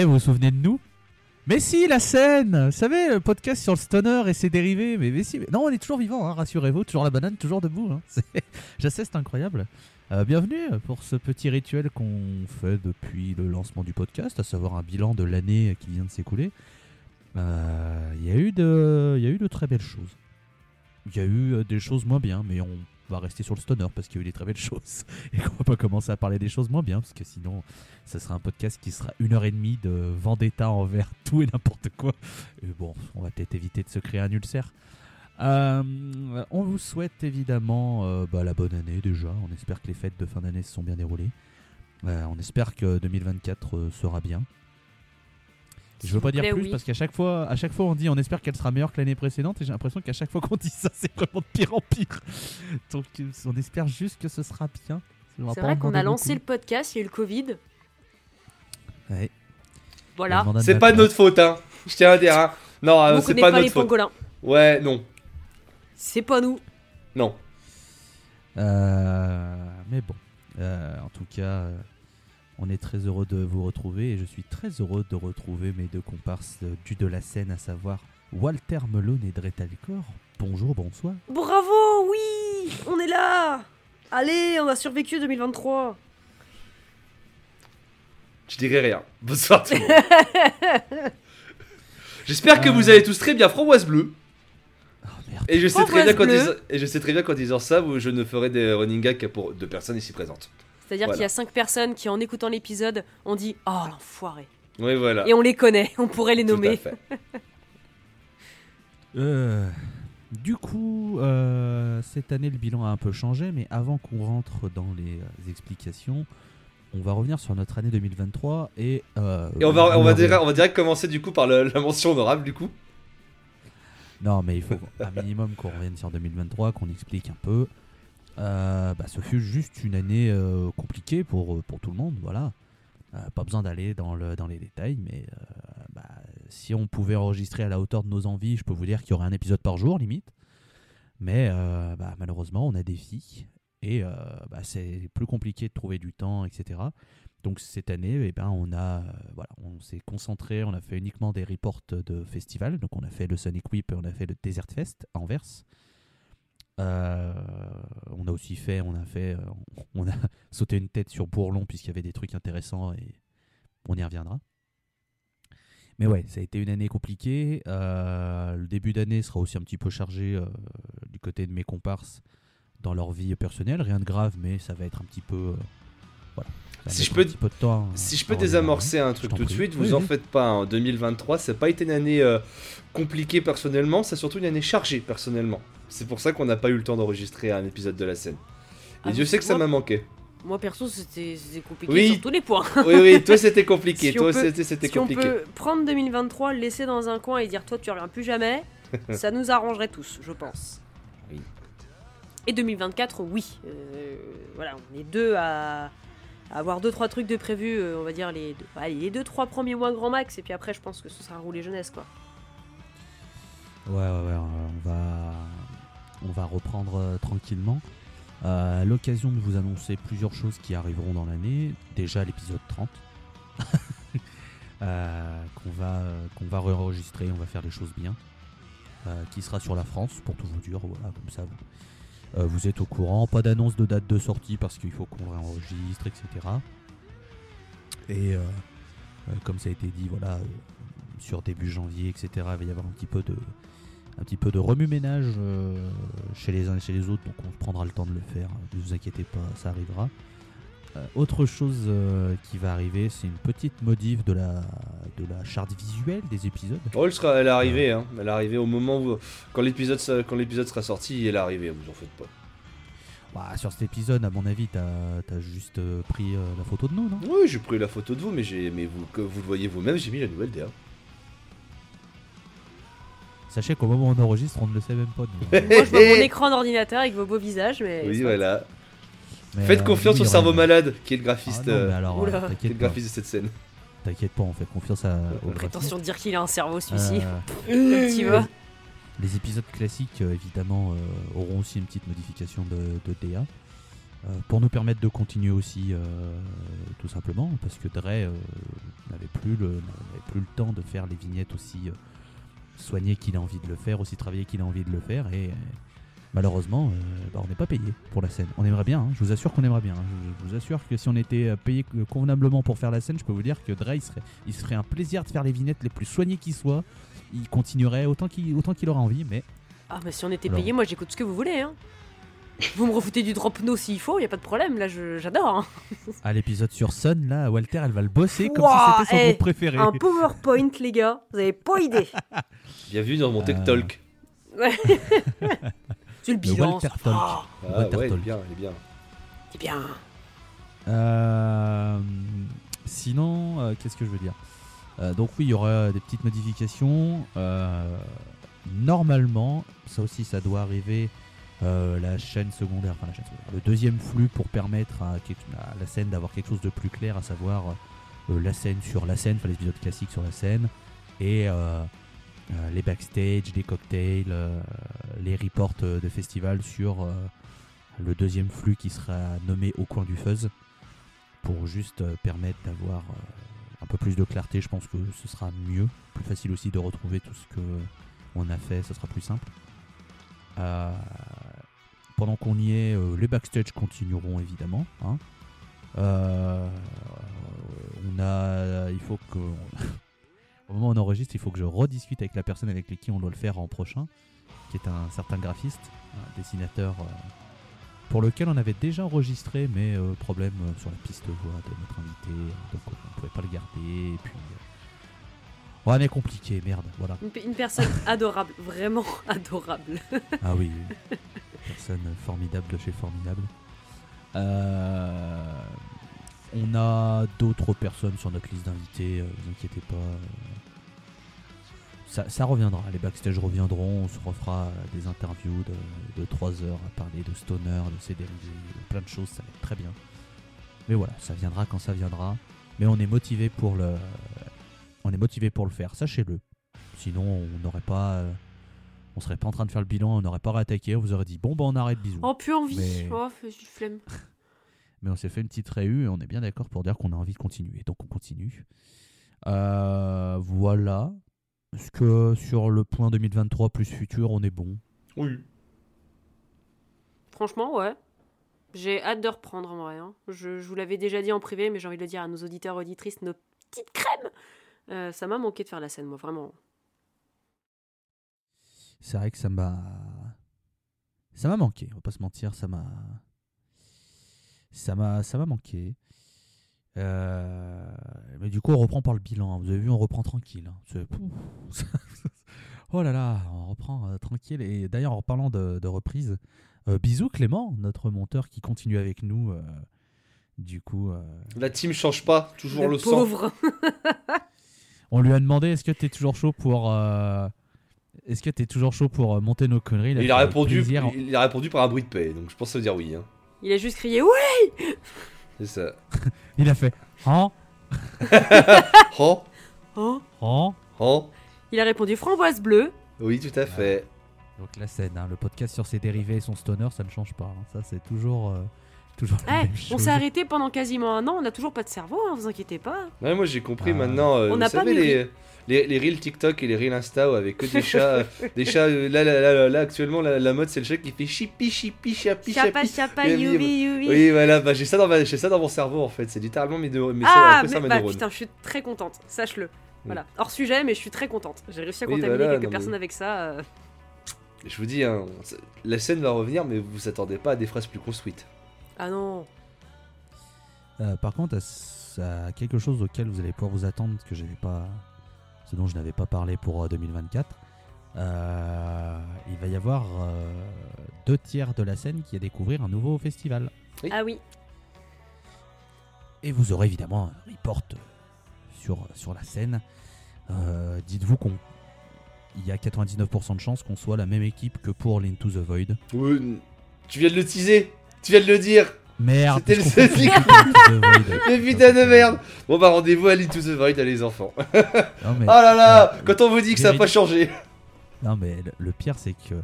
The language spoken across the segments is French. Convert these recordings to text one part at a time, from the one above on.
Eh, vous vous souvenez de nous? Mais si, la scène Vous savez, le podcast sur le stoner et ses dérivés. Mais, mais si, non, on est toujours vivant, hein, rassurez-vous. Toujours la banane, toujours debout. Hein. C'est- incroyable. Euh, bienvenue pour ce petit rituel qu'on fait depuis le lancement du podcast, à savoir un bilan de l'année qui vient de s'écouler. Euh, Il y, a eu de- y a eu de très belles choses. Il y a eu euh, des choses moins bien, mais on va rester sur le stoner parce qu'il y a eu des très belles choses. Et qu'on va pas commencer à parler des choses moins bien, parce que sinon, ça sera un podcast qui sera une heure et demie de vendetta envers tout et n'importe quoi. Et bon, on va peut-être éviter de se créer un ulcère. Euh, on vous souhaite évidemment euh, bah, la bonne année déjà. On espère que les fêtes de fin d'année se sont bien déroulées. Euh, on espère que 2024 euh, sera bien. Je veux pas dire plaît, plus oui. parce qu'à chaque fois, à chaque fois on dit on espère qu'elle sera meilleure que l'année précédente et j'ai l'impression qu'à chaque fois qu'on dit ça c'est vraiment de pire en pire. Donc on espère juste que ce sera bien. C'est vrai qu'on a lancé le podcast, il y a eu le Covid. Ouais. Voilà. C'est pas notre faute, hein. Je tiens à dire, hein. Non, euh, on c'est pas pas, les notre faute. pangolins. Ouais, non. C'est pas nous. Non. Euh, mais bon, Euh, en tout cas, euh, on est très heureux de vous retrouver et je suis très heureux de retrouver mes deux comparses du de la scène, à savoir Walter Melone et Dretalcor. Bonjour, bonsoir. Bravo, oui On est là Allez, on a survécu 2023. Je dirai rien. Bonsoir tout le monde. J'espère que vous allez tous très bien. Framboise bleue. Oh merde. Et je sais très bien qu'en bleue. disant, et je sais très bien qu'en disant ça, je ne ferai des running gags pour deux personnes ici présentes. C'est-à-dire Voilà. qu'il y a cinq personnes qui, en écoutant l'épisode, ont dit Oh l'enfoiré. Oui, voilà. Et on les connaît, on pourrait les Tout à nommer. fait. Euh, du coup, euh, cette année, le bilan a un peu changé, mais avant qu'on rentre dans les euh, explications, on va revenir sur notre année 2023 et... euh, Et on va, on va, direct, l'aurez- on va direct commencer du coup par le- la mention honorable du coup. Non, mais il faut un minimum qu'on revienne sur 2023, qu'on explique un peu. Euh, bah, ce fut juste une année euh, compliquée pour, euh, pour tout le monde, voilà. Pas besoin d'aller dans, le, dans les détails, mais bah, si on pouvait enregistrer à la hauteur de nos envies, je peux vous dire qu'il y aurait un épisode par jour, limite. Mais bah, malheureusement, on a des filles et c'est plus compliqué de trouver du temps, etc. Donc cette année, eh ben, on a, voilà, on s'est concentré, on a fait uniquement des reports de festivals. Donc on a fait le Sonic Whip et on a fait le Desert Fest à Anvers. Euh, on a aussi fait, on a fait, euh, on a sauté une tête sur Bourlon puisqu'il y avait des trucs intéressants et on y reviendra. Mais ouais, ça a été une année compliquée. Euh, le début d'année sera aussi un petit peu chargé du côté de mes comparses dans leur vie personnelle. Rien de grave, mais ça va être un petit peu. Voilà. Va Si je peux- temps. Si je peux désamorcer un truc tout de suite, vous Oui, en oui. faites pas. En 2023, ça n'a pas été une année euh, compliquée personnellement, c'est surtout une année chargée personnellement. C'est pour ça qu'on n'a pas eu le temps d'enregistrer un épisode de la scène. Et Ah, Dieu sait que ça moi- m'a manqué. Moi perso, c'était compliqué Oui. sur tous les points. Oui, oui, toi c'était compliqué. Si on toi peut- c'était Si on compliqué. peut prendre 2023, le laisser dans un coin et dire toi tu reviens plus jamais, ça nous arrangerait tous, je pense. Oui. Et 2024, oui. Euh, voilà, on est deux à avoir deux trois trucs de prévus, euh, on va dire les deux, allez, les deux trois premiers mois grand max, et puis après je pense que ce sera roulé jeunesse quoi. Ouais, ouais, ouais, on va, on va reprendre euh, tranquillement. Euh, L'occasion de vous annoncer plusieurs choses qui arriveront dans l'année. Déjà l'épisode 30, euh, qu'on va, qu'on on va faire les choses bien. Qui sera sur la France, pour tout vous dire, voilà, comme ça vous, euh, vous êtes au courant. Pas d'annonce de date de sortie parce qu'il faut qu'on réenregistre, etc. Et euh, euh, comme ça a été dit, voilà, sur début janvier, etc., il va y avoir un petit peu de, un petit peu de remue-ménage chez les uns et chez les autres, donc on prendra le temps de le faire. Ne vous inquiétez pas, ça arrivera. Euh, autre chose euh, qui va arriver, c'est une petite modif de la, de la charte visuelle des épisodes. Oh, elle, sera, elle est arrivée, hein. Elle est arrivée au moment où. Quand l'épisode se- quand l'épisode sera sorti, elle est arrivée, vous en faites pas. Bah, sur cet épisode, à mon avis, t'as as juste euh, pris euh, la photo de nous, non? Oui, j'ai pris la photo de vous, mais, j'ai, mais vous, que vous le voyez vous-même, j'ai mis la nouvelle DA. Sachez qu'au moment où on enregistre, on ne le sait même pas. nous. Moi je vois mon écran d'ordinateur avec vos beaux visages, mais. Oui, voilà. Mais, Faites euh, confiance au cerveau malade, qui est le Ah graphiste, non, mais euh, alors, Oula. euh, qui est le t'inquiète pas. graphiste de cette scène. T'inquiète pas, on fait confiance à, au. Prétention de dire qu'il a un cerveau celui-ci. Euh, va. Les épisodes classiques, euh, évidemment, euh, auront aussi une petite modification de, de DA. Euh, pour nous permettre de continuer aussi, euh, tout simplement, parce que Dre euh, n'avait plus, le, n'avait plus le temps de faire les vignettes aussi euh, soignées qu'il a envie de le faire, aussi travaillées qu'il a envie de le faire, et euh, malheureusement, euh, bah, on n'est pas payé pour la scène. On aimerait bien, hein, je vous assure qu'on aimerait bien. hein. Je, je vous assure que si on était euh, payé convenablement pour faire la scène, je peux vous dire que Dre, il, serait, il se ferait un plaisir de faire les vignettes les plus soignées qui soient. Il continuerait autant qu'il, autant qu'il aura envie, mais Ah, mais si on était Alors. payé, moi j'écoute ce que vous voulez. Hein. Vous me refoutez du drop no s'il faut, y a pas de problème. Là, je- j'adore. hein. à l'épisode sur Sun, là, Walter, elle va le bosser comme Ouah, si c'était son eh, groupe préféré. Un PowerPoint, les gars. Vous avez pas idée. Bienvenue dans mon Tech Euh, Talk. C'est le. Walter ça. Talk. Ah, Ah Walter ouais, elle est bien, elle est bien. bien. Euh, sinon, euh, qu'est-ce que je veux dire Euh, Donc oui, il y aura des petites modifications. Euh, normalement, ça aussi, ça doit arriver. euh, la chaîne secondaire, enfin la chaîne secondaire, le deuxième flux pour permettre à, la scène d'avoir quelque chose de plus clair, à savoir euh, la scène sur la scène, enfin les épisodes classiques sur la scène, et euh, les backstage, les cocktails, euh, les reports euh, de festival sur le deuxième flux qui sera nommé au coin du fuzz pour juste permettre d'avoir un peu plus de clarté. Je pense que ce sera mieux, plus facile aussi de retrouver tout ce que on a fait, ce sera plus simple. Pendant qu'on y est, les backstage continueront évidemment. hein. On a, il faut que, au moment où on enregistre, il faut que je rediscute avec la personne avec qui on doit le faire en prochain, qui est un certain graphiste, un dessinateur. euh, pour lequel on avait déjà enregistré, mais euh, problème euh, sur la piste voix de notre invité, donc on ne pouvait pas le garder. Et puis, ouais, mais compliqué, merde, voilà. Une, pe- une personne adorable, vraiment adorable. Ah oui, personne formidable de chez formidable. Euh, on a d'autres personnes sur notre liste d'invités, euh, vous inquiétez pas. Ça, ça reviendra, les backstage reviendront, on se refera des interviews de, de 3 heures à parler de Stoner, de dérivés, de plein de choses, ça va être très bien. Mais voilà, ça viendra quand ça viendra. Mais on est motivé pour le, on est motivé pour le faire, sachez-le. Sinon, on n'aurait pas, euh, on serait pas en train de faire le bilan, on n'aurait pas réattaqué, on vous aurait dit bon bah on arrête, bisous. Oh, plus envie. Mais- Oh, j'ai flemme. Mais on s'est fait une petite réu et on est bien d'accord pour dire qu'on a envie de continuer. Donc on continue. Euh, voilà. Est-ce que sur le point 2023 plus futur, on est bon? Oui. Franchement, ouais. J'ai hâte de reprendre en vrai. hein. Je, je vous l'avais déjà dit en privé, mais j'ai envie de le dire à nos auditeurs auditrices, nos petites crèmes. Euh, ça m'a manqué de faire la scène, moi, vraiment. C'est vrai que ça m'a. Ça m'a manqué, on va pas se mentir, ça m'a. Ça m'a, ça m'a manqué. Euh, Mais du coup, on reprend par le bilan. hein. Vous avez vu, on reprend tranquille. hein. Oh là là, on reprend euh, tranquille. Et d'ailleurs, en parlant de, de reprise, euh, bisous Clément, notre monteur qui continue avec nous. euh, Du coup, euh, La team change pas, toujours le, le sang. pauvre. on lui a demandé est-ce que tu es toujours chaud pour. euh, Est-ce que tu es toujours chaud pour euh, monter nos conneries Il a, répondu, plaisir. il a répondu par un bruit de paix, donc je pense que ça veut dire oui. Hein. Il a juste crié ouais. C'est ça. Il a fait. Hein? Oh, Oh. Hein? Oh. Il a répondu framboise bleue. Oui, tout à fait. Donc la scène, hein, le podcast sur ses dérivés et son stoner, ça ne change pas. hein. Ça, c'est toujours, euh, toujours la Eh, même on chose. s'est arrêté pendant quasiment un an. On n'a toujours pas de cerveau, hein, vous inquiétez pas. Ouais, moi j'ai compris Ah. maintenant. euh, On vous n'a pas savez, mûri. les, les, les reels TikTok et les reels Insta avec que des chats. euh, des chats euh, là, là, là, là, là, actuellement, la, la mode c'est le chat qui fait chipi, chipi, chapi, Chapa, chapa, Oui, youbi, youbi. Oui, voilà, bah, j'ai ça, dans ma- j'ai ça dans mon cerveau en fait. C'est littéralement mes, neurones- mes, Ah, ça, mes bah, neurones. putain, je suis très contente, sache-le. Voilà, hors sujet, mais je suis très contente. J'ai réussi à Oui, contaminer voilà, quelques non, mais- personnes avec ça. euh. Je vous dis, hein, la scène va revenir, mais vous vous attendez pas à des phrases plus construites. Ah non. Euh, par contre, à, à quelque chose auquel vous allez pouvoir vous attendre, que j'avais pas, ce dont je n'avais pas parlé pour euh, 2024, euh, il va y avoir euh, deux tiers de la scène qui va découvrir un nouveau festival. Oui. Ah oui. Et vous aurez évidemment un report sur, sur la scène. Euh, Dites-vous qu'on il y a 99% de chances qu'on soit la même équipe que pour l'Into the Void. Oui, tu viens de le teaser, tu viens de le dire. Merde, C'était le confonds seul tout avec Into the Void. Mais putain de merde Bon bah rendez-vous à l'Into the Void, les enfants. Non, mais, Oh là là euh, Quand on vous dit que ça a pas changé Non mais le, le pire c'est que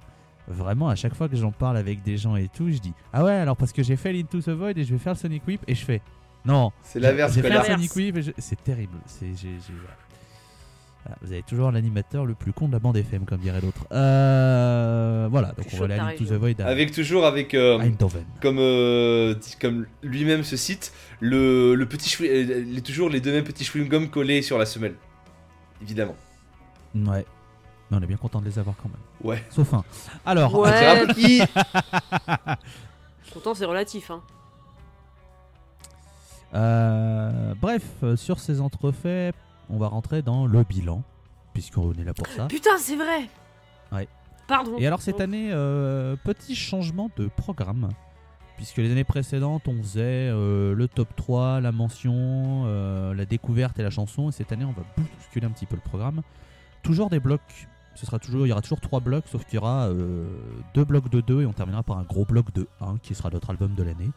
Vraiment, à chaque fois que j'en parle avec des gens et tout, je dis Ah ouais, alors parce que j'ai fait l'Into the Void et je vais faire le Sonic Whip et je fais Non, C'est l'inverse, j'ai fait. Sonic Whip je- c'est terrible. C'est, j'ai- voilà. Vous avez toujours l'animateur le plus con de la bande FM, comme dirait l'autre. Euh, voilà, donc on va aller à ta l'Into the. Void à, Avec toujours avec. euh, comme, euh, comme lui-même se cite, le, le petit chewing- euh, les, toujours les deux mêmes petits chewing-gums collés sur la semelle. Évidemment. Ouais. Mais on est bien content de les avoir quand même. Ouais. Sauf un. Alors, Ouais. Qui Pourtant, c'est relatif. Hein. euh, bref, euh, sur ces entrefaits, on va rentrer dans le bilan, puisqu'on est là pour ça. Putain, c'est vrai Ouais. Pardon. Et alors cette année, euh, petit changement de programme, puisque les années précédentes, on faisait euh, le top 3, la mention, euh, la découverte et la chanson, et cette année, on va bousculer un petit peu le programme. Toujours des blocs, ce sera toujours, il y aura toujours trois blocs, sauf qu'il y aura deux blocs de 2 et on terminera par un gros bloc de 1 qui sera notre album de l'année.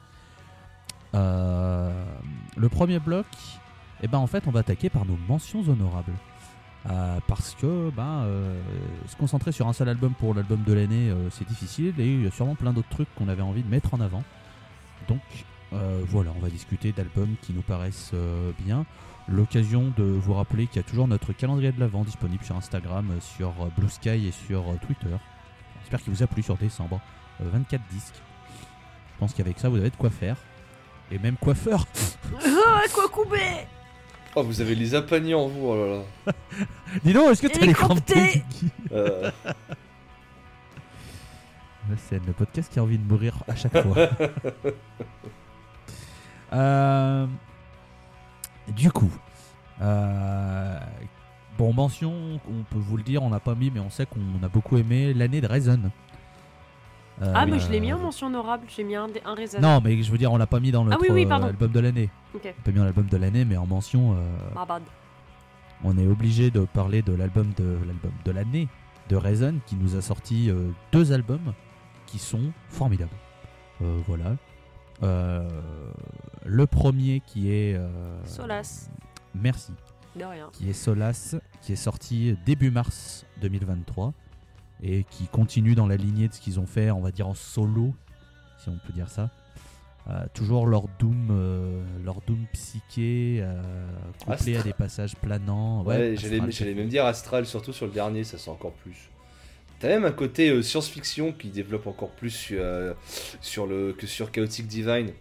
Le premier bloc, eh ben en fait, on va attaquer par nos mentions honorables. Euh, parce que ben, euh, se concentrer sur un seul album pour l'album de l'année, euh, c'est difficile et il y a sûrement plein d'autres trucs qu'on avait envie de mettre en avant. Donc voilà, on va discuter d'albums qui nous paraissent bien. L'occasion de vous rappeler qu'il y a toujours notre calendrier de l'avant disponible sur Instagram, sur Blue Sky et sur Twitter. J'espère qu'il vous a plu sur décembre. Euh, 24 disques. Je pense qu'avec ça, vous avez de quoi faire. Et même coiffeur. Ah, quoi couper? Oh, vous avez les apaniers en vous, oh là là. Dis donc, est-ce que tu as les crampés Euh, C'est le podcast qui a envie de mourir à chaque fois. Euh, du coup, euh, bon, mention, on peut vous le dire, on n'a pas mis, mais on sait qu'on a beaucoup aimé l'année de Reason. Euh, Ah, mais je l'ai mis en euh, mention honorable. J'ai mis un, un raison. Non, mais je veux dire, on l'a pas mis dans Ah notre oui, oui, euh, de l'année. Ok, On peut mis dans l'album de l'année, mais en mention, bad. on est obligé de parler de l'album de l'album de l'année de Reason qui nous a sorti deux albums qui sont formidables. Voilà. Euh, le premier qui est euh, Solace. Merci, De rien. qui est Solace, qui est sorti début mars 2023 et qui continue dans la lignée de ce qu'ils ont fait, on va dire en solo, si on peut dire ça. Euh, toujours leur doom, euh, leur doom psyché, euh, couplé à des passages planants. ouais, Ouais, j'allais même dire Astral, surtout sur le dernier, ça sent encore plus. T'as même un côté euh, science-fiction qui développe encore plus sur, euh, sur le, que sur Chaotic Divine.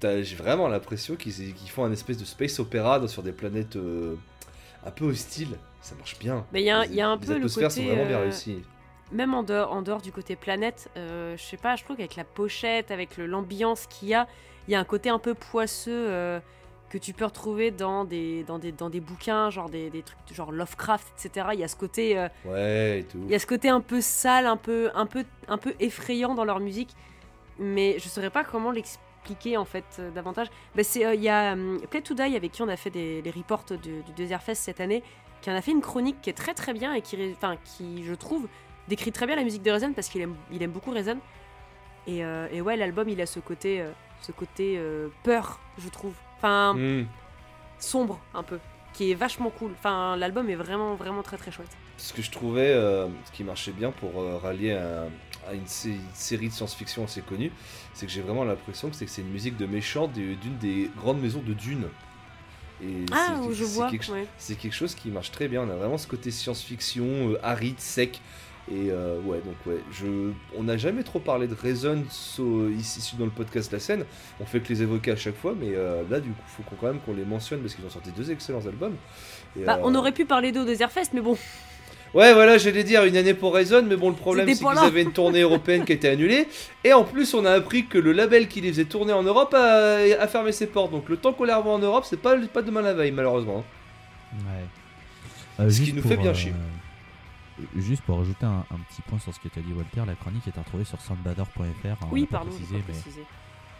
T'as- J'ai vraiment l'impression qu'ils qu'ils font un espèce de space opéra sur des planètes euh, un peu hostiles. Ça marche bien. Mais il y a un- Les- y a un les peu le atmosphères sont côté, vraiment bien euh, réussies. Même en dehors, en dehors du côté planète, euh, je sais pas, je trouve qu'avec la pochette, avec l'ambiance qu'il y a, il y a un côté un peu poisseux euh, que tu peux retrouver dans des, dans des, dans des bouquins, genre des, des trucs genre Lovecraft, etc. Il y a ce côté, euh, Ouais, et tout. il y a ce côté un peu sale, un peu, un peu, un peu effrayant dans leur musique, mais je saurais pas comment l'expliquer en fait euh, davantage. Bah, c'est, il y a Play to Die avec qui on a fait des, les reports de- du Desert Fest cette année, qui en a fait une chronique qui est très très bien et qui, enfin, qui je trouve décrit très bien la musique de Reason parce qu'il aime, il aime beaucoup Reason. Et, euh, et ouais, l'album il a ce côté, euh, ce côté euh, peur, je trouve. Enfin, Hmm. sombre un peu, qui est vachement cool. Enfin, l'album est vraiment vraiment très très chouette. Ce que je trouvais, ce qui marchait bien pour rallier à, à une, sé- une série de science-fiction assez connue, c'est que j'ai vraiment l'impression que c'est une musique de méchant d'une des grandes maisons de Dune. Et Ah, je c'est vois. quelque, ouais. c'est quelque chose qui marche très bien. On a vraiment ce côté science-fiction, aride, sec. Et euh, ouais, donc ouais, je, on n'a jamais trop parlé de Reason so- ici, dans le podcast La Scène. On fait que les évoquer à chaque fois, mais euh, là, du coup, faut qu'on- quand même qu'on les mentionne parce qu'ils ont sorti deux excellents albums. Et, Bah, euh, on aurait pu parler d'eau Desert Fest, mais bon. Ouais, voilà, j'allais dire une année pour Reason, mais bon, le problème c'est qu'ils avaient une tournée européenne qui a été annulée. Et en plus, on a appris que le label qui les faisait tourner en Europe a, a fermé ses portes. Donc le temps qu'on les revoit en Europe, c'est pas, pas demain la veille, malheureusement. Ouais. Euh, Ce qui nous fait bien chier. Juste pour rajouter un, un petit point sur ce que tu as dit, Walter, la chronique est à retrouver sur soundbather.fr. hein, oui, pardon, précisé, mais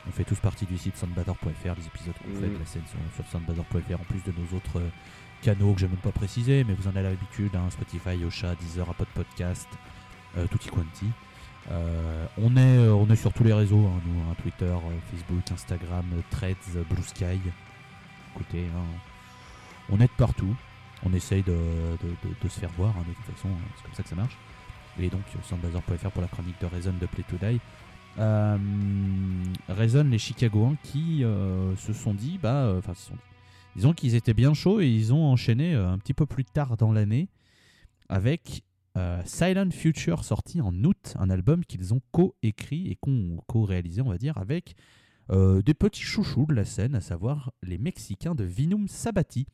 on fait tous partie du site soundbather.fr. Les épisodes qu'on fait Mhm. de la scène sont sur soundbather.fr en plus de nos autres euh, canaux que j'ai même pas précisé, mais vous en avez l'habitude hein, Spotify, Ocha, Deezer, Apple Podcast, euh, Tutti Quanti. Euh, on, est, euh, on est sur tous les réseaux, hein, nous, hein, Twitter, Facebook, Instagram, Threads, Blue Sky. Écoutez, on est de partout. On essaye de, se faire voir, hein, de toute façon, hein, c'est comme ça que ça marche. et donc soundbazer.fr pour la chronique de Reason de Play to Die. Euh, Reason, les Chicagoens qui euh, se sont dit, bah, euh, enfin, disons qu'ils étaient bien chauds et ils ont enchaîné un petit peu plus tard dans l'année avec Silent Future sorti en août, un album qu'ils ont co-écrit et co-réalisé, on va dire, avec des petits chouchous de la scène, à savoir les Mexicains de Vinum Sabati,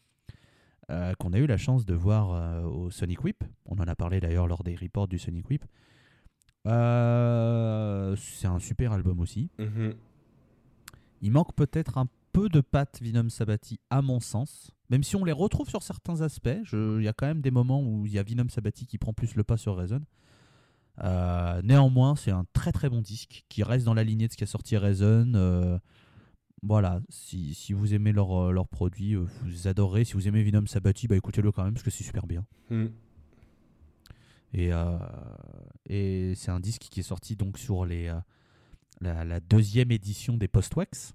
euh, qu'on a eu la chance de voir euh, au Sonic Whip. On en a parlé d'ailleurs lors des reports du Sonic Whip. Euh, c'est un super album aussi. Mhm. Il manque peut-être un peu de pattes Vinum Sabati à mon sens. Même si on les retrouve sur certains aspects, il y a quand même des moments où il y a Vinum Sabati qui prend plus le pas sur Reason. Néanmoins, c'est un très très bon disque qui reste dans la lignée de ce qu'a sorti Reason. Euh, voilà, si, si vous aimez leurs leur produits, euh, vous adorez. Si vous aimez Vinum Sabati, bah écoutez-le quand même parce que c'est super bien. Et, euh, et c'est un disque qui est sorti donc sur les, euh, la, la deuxième édition des Postwax,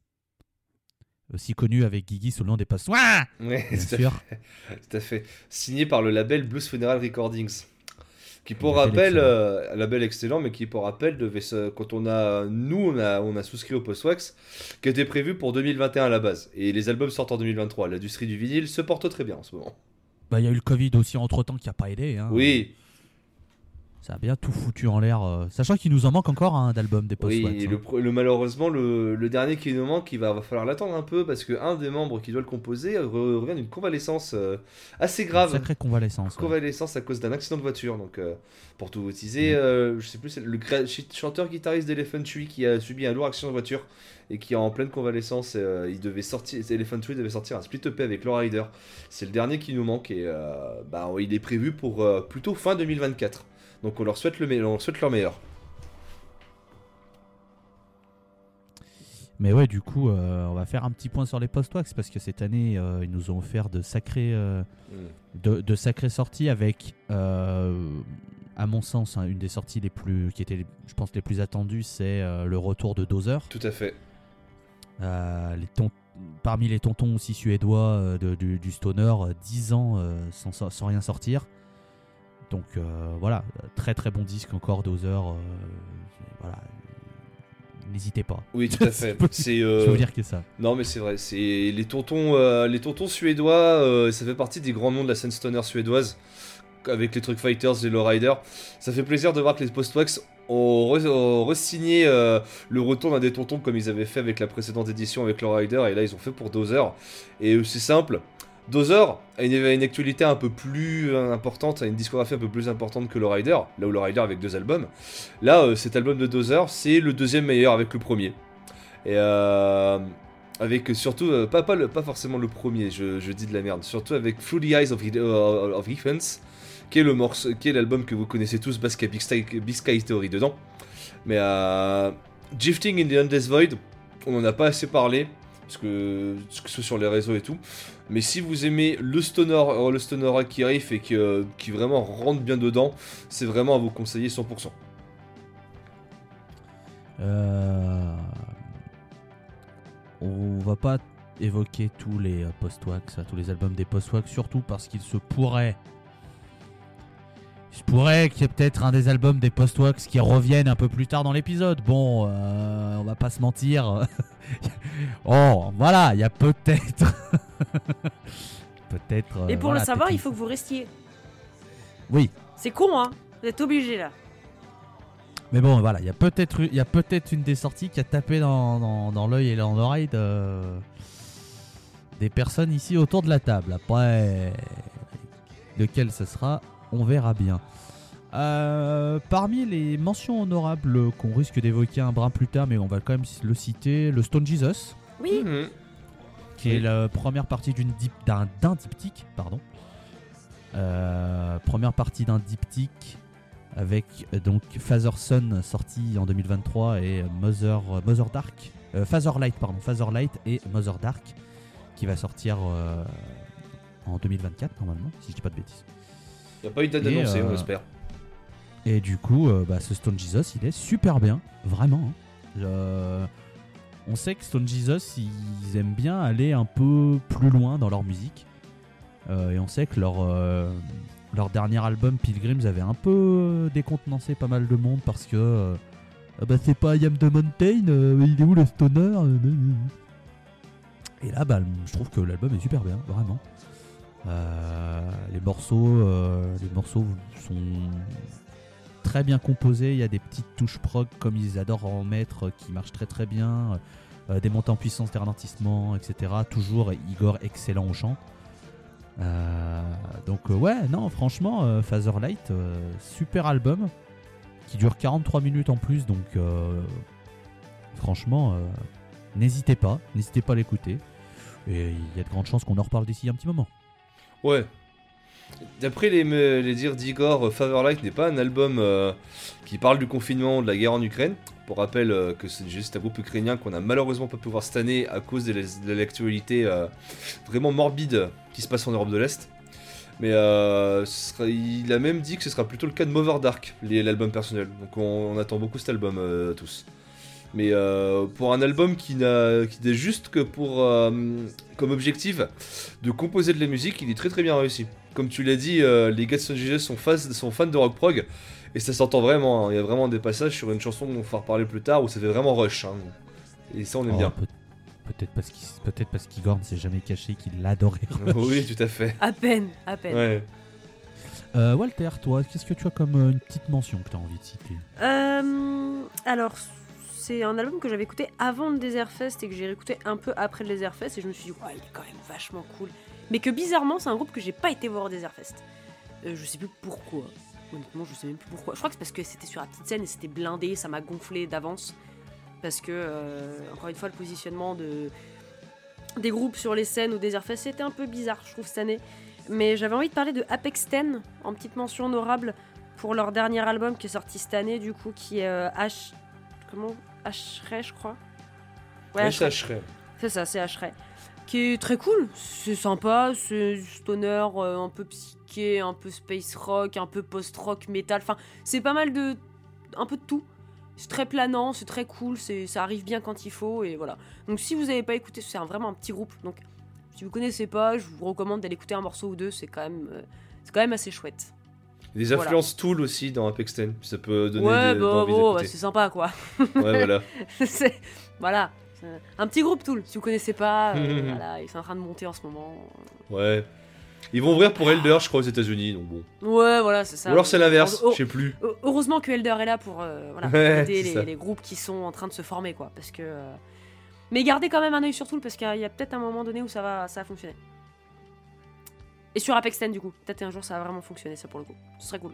aussi connu avec Guigui sous le nom des Postwax, Ouais, bien tout à sûr. Tout à fait. Signé par le label Blues Funeral Recordings. Qui pour rappel, euh, un label excellent, mais qui pour rappel devait se, quand on a, nous on a, on a souscrit au Postwax, qui était prévu pour 2021 à la base, et les albums sortent en 2023. L'industrie du vinyle se porte très bien en ce moment. Bah, Il y a eu le Covid aussi entre temps qui a pas aidé. hein. Oui, Ça a bien tout foutu en l'air. euh, sachant qu'il nous en manque encore un d'album des oui. Postwax. et hein. le, malheureusement le, le dernier qui nous manque, il va, va falloir l'attendre un peu parce que un des membres qui doit le composer re- revient d'une convalescence euh, assez grave. Sacrée convalescence. convalescence à cause d'un accident de voiture. Donc, euh, pour tout vous teaser, euh, je sais plus, le chanteur-guitariste d'Elephant Tree qui a subi un lourd accident de voiture et qui est en pleine convalescence. il devait sortir, Elephant Tree devait sortir un split EP avec Law Rider. C'est le dernier qui nous manque et bah, il est prévu pour plutôt fin 2024. Donc, on leur souhaite, le on leur souhaite leur meilleur. Mais ouais, du coup, euh, on va faire un petit point sur les Postwax parce que cette année, euh, ils nous ont offert de sacrés. euh, Mm. de, de sacrées sorties avec, à mon sens, hein, une des sorties les plus, qui était, je pense, les plus attendues, c'est le retour de Dozer. Tout à fait. Les ton- parmi les tontons aussi suédois de- du, du stoner, euh, 10 ans sans- sans rien sortir. Donc euh, voilà, très très bon disque encore, Dozer. euh, voilà, n'hésitez pas. Oui, tout à fait. C'est, Je euh, peux vous dire que ça. Non mais c'est vrai, c'est les tontons, euh, les tontons suédois, euh, ça fait partie des grands noms de la scène stoner suédoise, avec les Truck Fighters et le Rider. Ça fait plaisir de voir que les Postwax ont, re- ont re-signé le retour d'un des tontons comme ils avaient fait avec la précédente édition avec le Rider, et là ils ont fait pour Dozer. Et c'est simple, Dozer a une, actualité un peu plus euh, importante, a une discographie un peu plus importante que le Rider, là où le Rider avec deux albums. Là, euh, cet album de Dozer, c'est le deuxième meilleur avec le premier. Et euh, avec surtout, euh, pas, pas, pas forcément le premier, je, dis de la merde, surtout avec Through Eyes of, of qui est morceau, l'album que vous connaissez tous parce qu'il y a Big Sky, Big Sky Theory dedans. Mais Drifting in the Endless Void, on n'en a pas assez parlé, parce que, ce sur les réseaux et tout. Mais si vous aimez le stoner, euh, le stoner qui riff et qui, euh, qui vraiment rentre bien dedans, c'est vraiment à vous conseiller 100%. Euh, On va pas évoquer tous les post-wax, tous les albums des post-wax, surtout parce qu'il se pourrait. Il se pourrait qu'il y ait peut-être un des albums des post-wax qui reviennent un peu plus tard dans l'épisode. Bon, euh, on va pas se mentir. oh, voilà, il y a peut-être. peut-être. euh, Et pour voilà, le savoir, il faut que vous restiez. Oui, C'est con, hein Vous êtes obligés là. Mais bon, voilà, il y a peut-être eu- il y a peut-être une des sorties qui a tapé dans, dans, dans l'œil et dans l'oreille de, des personnes ici autour de la table. Après, lequel ce sera, on verra bien. Euh, parmi les mentions honorables qu'on risque d'évoquer un brin plus tard, mais on va quand même le citer, le Stone Jesus, Oui, Mhm. qui est Oui. la première partie d'une dip- d'un d'un diptyque, pardon. Euh, première partie d'un diptyque avec euh, donc Father Son sorti en 2023 et Mother, Mother Dark, euh, Father Light pardon, Father Light et Mother Dark qui va sortir euh, en 2024 normalement, si je dis pas de bêtises. Il n'y a pas eu de date annoncée, euh, on espère. Et du coup, euh, bah, ce Stone Jesus, il est super bien, vraiment. hein. Euh, on sait que Stone Jesus, ils aiment bien aller un peu plus loin dans leur musique. Euh, et on sait que leur, euh, leur dernier album Pilgrims avait un peu décontenancé pas mal de monde parce que euh, ah bah c'est pas I Am the Mountain, il est où le stoner? Et là bah je trouve que l'album est super bien, vraiment. Euh, les morceaux, euh, les morceaux sont très bien composés. Il y a des petites touches prog comme ils adorent en mettre, qui marchent très très bien. Euh, des montées en puissance, des ralentissements, etc. Toujours Igor excellent au chant. Donc ouais, non, franchement, Fatherlight, euh, super album qui dure 43 minutes en plus, donc franchement, n'hésitez pas, n'hésitez pas à l'écouter. Et il y a de grandes chances qu'on en reparle d'ici un petit moment. Ouais. D'après les, dires d'Igor, euh, Favorlight n'est pas un album euh, qui parle du confinement, de la guerre en Ukraine. Pour rappel, euh, que c'est juste un groupe ukrainien qu'on a malheureusement pas pu voir cette année à cause de la- de l'actualité vraiment morbide qui se passe en Europe de l'Est. Mais il a même dit que ce sera plutôt le cas de Mover Dark, l'album personnel. Donc on, on attend beaucoup cet album tous. Mais euh, pour un album qui n'a qui n'est juste que pour euh, comme objectif de composer de la musique, il est très très bien réussi. Comme tu l'as dit, euh, les gars de Son Jesus sont, fans- sont fans de rock prog et ça s'entend vraiment. hein. Il y a vraiment des passages sur une chanson dont on va reparler plus tard où ça fait vraiment rush. hein. Et ça on aime Oh, bien. peut- Peut-être parce qu'il peut-être parce qu'Igor ne s'est jamais caché qu'il l'adorait. oui, tout à fait. À peine, à peine. Ouais. Euh, Walter, toi, qu'est-ce que tu as comme euh, une petite mention que tu as envie de citer? Euh, alors, c'est un album que j'avais écouté avant le Desert Fest et que j'ai réécouté un peu après le Desert Fest et je me suis dit, ouais, il est quand même vachement cool. Mais que bizarrement, c'est un groupe que j'ai pas été voir au Desert Fest. Euh, je sais plus pourquoi. Honnêtement, je sais même plus pourquoi. Je crois que c'est parce que c'était sur la petite scène et c'était blindé, ça m'a gonflé d'avance. Parce que, euh, encore une fois, le positionnement de des groupes sur les scènes au Desert Fest, c'était un peu bizarre, je trouve, cette année. Mais j'avais envie de parler de Apex 10 en petite mention honorable pour leur dernier album qui est sorti cette année, du coup, qui est euh, H. Comment? H-Ray, je crois. Ouais, ça, je serais. C'est ça, c'est H-Ray. Qui est très cool, c'est sympa, c'est stoner euh, un peu psyché, un peu space rock, un peu post-rock, metal, enfin, c'est pas mal de. un peu de tout. C'est très planant, c'est très cool, c'est, ça arrive bien quand il faut, et voilà. Donc si vous n'avez pas écouté, c'est un- vraiment un petit groupe, donc si vous connaissez pas, je vous recommande d'aller écouter un morceau ou deux, c'est quand même, euh, c'est quand même assez chouette. Des Voilà. influences Tool aussi dans Apex 10. Ça peut donner ouais, des, bah, bon, d'écouter. c'est sympa quoi. ouais, voilà. Voilà. Un petit groupe Tool, si vous connaissez pas, euh, voilà, ils sont en train de monter en ce moment. Ouais. Ils vont ouvrir pour Elder, je crois, aux États-Unis. Donc bon. Ouais, voilà, c'est ça. Ou alors c'est l'inverse, je sais plus. Heureusement que Elder est là pour euh, voilà, Ouais, aider les, les groupes qui sont en train de se former, quoi. Parce que. euh, Mais gardez quand même un œil sur Tool, parce qu'il y a- il y a, peut-être un moment donné où ça va, ça va fonctionner. Et sur Apex 10, du coup. Peut-être un jour ça va vraiment fonctionner, ça pour le coup. Ce serait cool.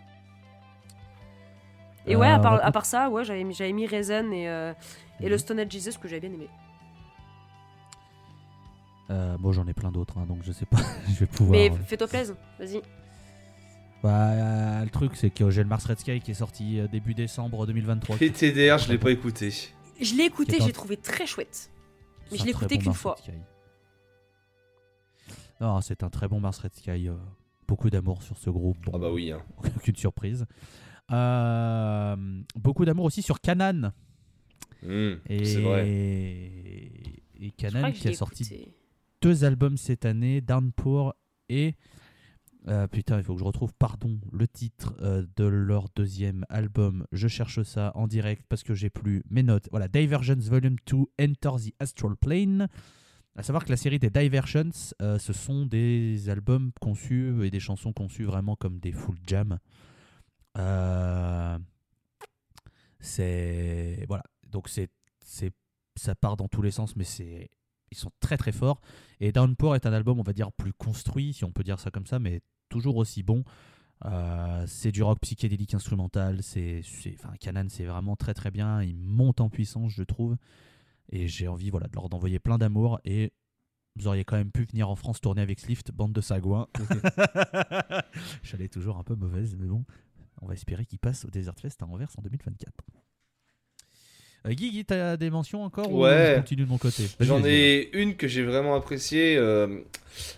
Et ouais, Euh, à on part, va à part ça, ouais, j'avais mis, j'avais mis Reason et, euh, et le Stone Age Jesus que j'avais bien aimé. Euh, Bon, j'en ai plein d'autres, hein, donc je sais pas. je vais pouvoir. Mais euh, fais-toi plaisir, vas-y. Bah, euh, le truc, c'est que j'ai le Mars Red Sky qui est sorti euh, début décembre 2023. qui- PTDR, je l'ai pas écouté. Je l'ai écouté, C'est un- j'ai trouvé très chouette. Mais c'est je un l'ai très écouté bon qu'une Mars fois. Sky. Non, c'est un très bon Mars Red Sky. euh, beaucoup d'amour sur ce groupe. Bon, Ah bah oui. Hein. Aucune surprise. Euh, beaucoup d'amour aussi sur Canan. Hmm, Et, C'est vrai. et Canan qui a sorti écouté. deux albums cette année, Downpour et euh, putain, il faut que je retrouve, pardon, le titre euh, de leur deuxième album. Je cherche ça en direct parce que j'ai plus mes notes. Voilà, Divergence Volume 2, Enter the Astral Plane. À savoir que la série des Diversions, euh, ce sont des albums conçus et des chansons conçues vraiment comme des full jam. Euh, c'est voilà, donc c'est c'est ça part dans tous les sens, mais c'est ils sont très très forts. Et Downpour est un album, on va dire, plus construit, si on peut dire ça comme ça, mais toujours aussi bon. Euh, c'est du rock psychédélique instrumental. C'est, enfin, Canan, c'est vraiment très très bien. Il monte en puissance, je trouve. Et j'ai envie, voilà, de leur envoyer plein d'amour. Et vous auriez quand même pu venir en France tourner avec Slift, bande de sagouins. J'allais toujours un peu mauvaise, mais bon, on va espérer qu'ils passent au Desert Fest à Anvers en 2024. Euh, Guigui, t'as des mentions encore ou Ouais. je continue de mon côté? J'en ai une que j'ai vraiment appréciée. euh,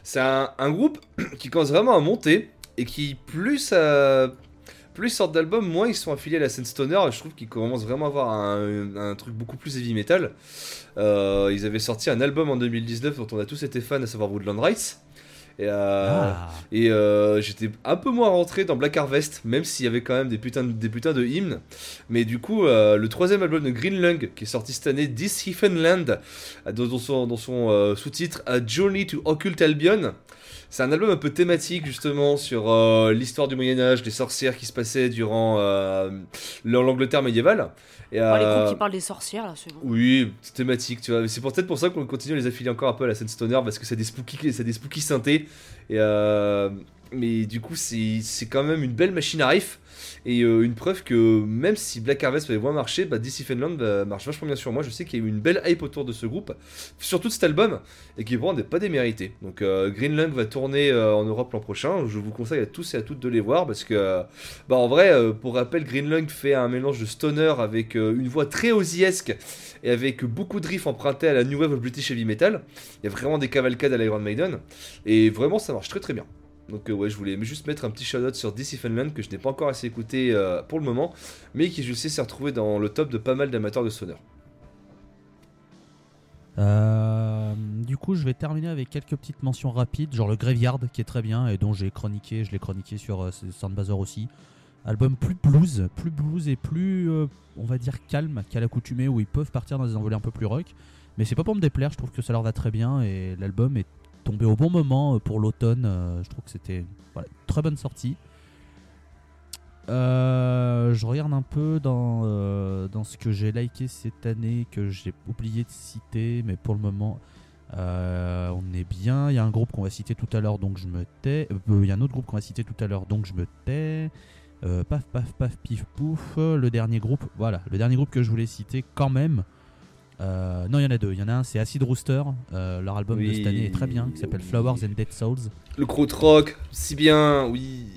c'est un, un groupe qui commence vraiment à monter et qui, plus, ça- plus ils sortent d'albums, moins ils sont affiliés à la scène stoner. Je trouve qu'ils commencent vraiment à avoir un, un truc beaucoup plus heavy metal. Euh, ils avaient sorti un album en 2019 dont on a tous été fans, à savoir Woodland Rights. Et, euh, Ah. et euh, j'étais un peu moins rentré dans Black Harvest, même s'il y avait quand même des putains de, des putains de hymnes. Mais du coup, euh, le troisième album de Green Lung, qui est sorti cette année, This Heathen Land, euh, dans, dans son, dans son sous-titre A Journey to Occult Albion. C'est un album un peu thématique justement sur euh, l'histoire du Moyen Âge, des sorcières qui se passaient durant euh, l'Angleterre médiévale. Et, Oh, les euh, groupes qui parlent des sorcières là, c'est bon. oui, c'est thématique, tu vois. C'est peut-être pour ça qu'on continue à les affilier encore un peu à la scène stoner parce que c'est des spooky, c'est des spooky synthés. Et euh, mais du coup, c'est c'est quand même une belle machine à riff et euh, une preuve que même si Black Harvest avait moins marché, bah, DC Finland bah, marche vachement bien sur moi. Je sais qu'il y a eu une belle hype autour de ce groupe, surtout de cet album, et qui vraiment n'est pas démérité. Donc euh, Green Lung va tourner euh, en Europe l'an prochain. Je vous conseille à tous et à toutes de les voir parce que, bah, en vrai, pour rappel, Green Lung fait un mélange de stoner avec une voix très osiesque et avec beaucoup de riffs empruntés à la New Wave of British Heavy Metal. Il y a vraiment des cavalcades à l'Iron Maiden. Et vraiment, ça marche très très bien. Donc euh, ouais, je voulais juste mettre un petit shout-out sur DC Finland que je n'ai pas encore assez écouté euh, pour le moment, mais qui je sais s'est retrouvé dans le top de pas mal d'amateurs de. Euh, du coup, je vais terminer avec quelques petites mentions rapides, genre le Graveyard qui est très bien et dont j'ai chroniqué, je l'ai chroniqué sur euh, Soundbazer aussi. Album plus blues, plus blues et plus, on va dire, calme qu'à l'accoutumée où ils peuvent partir dans des envolées un peu plus rock. Mais c'est pas pour me déplaire, je trouve que ça leur va très bien et l'album est au bon moment euh, pour l'automne. euh, je trouve que c'était très bonne sortie. Euh, je regarde un peu dans, dans ce que j'ai liké cette année, que j'ai oublié de citer, mais pour le moment, on est bien. Il y a un groupe qu'on va citer tout à l'heure, donc je me tais. Il y a un autre groupe qu'on va citer tout à l'heure, donc je me tais. Paf, paf, paf, pif, pouf. Le dernier groupe, voilà, le dernier groupe que je voulais citer quand même. Euh, non, il y en a deux. Il y en a un, c'est Acid Rooster. Euh, leur album de cette année est très bien, qui s'appelle Oui. Flowers and Dead Souls. Le Rock, si bien, oui.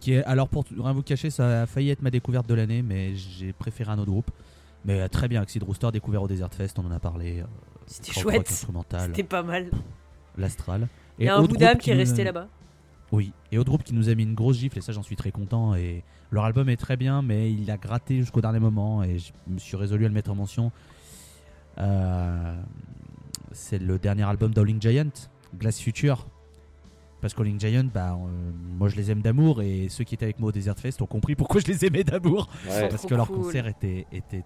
Qui est, alors pour rien vous cacher, ça a failli être ma découverte de l'année, mais j'ai préféré un autre groupe. Mais euh, très bien, Acid Rooster découvert au Desert Fest, on en a parlé. euh, C'était krautrock chouette. instrumental, C'était pas mal. l'astral. Il y a Et un bout d'âme qui est nous- resté là-bas. Oui, et autre groupe qui nous a mis une grosse gifle, et ça j'en suis très content. Et leur album est très bien, mais il a gratté jusqu'au dernier moment, et je me suis résolu à le mettre en mention. Euh, c'est le dernier album d'Howling Giant, Glass Future. Parce qu'Howling Giant, bah, euh, moi je les aime d'amour, et ceux qui étaient avec moi au Desert Fest ont compris pourquoi je les aimais d'amour. Ouais. Parce que leur cool. concert était, était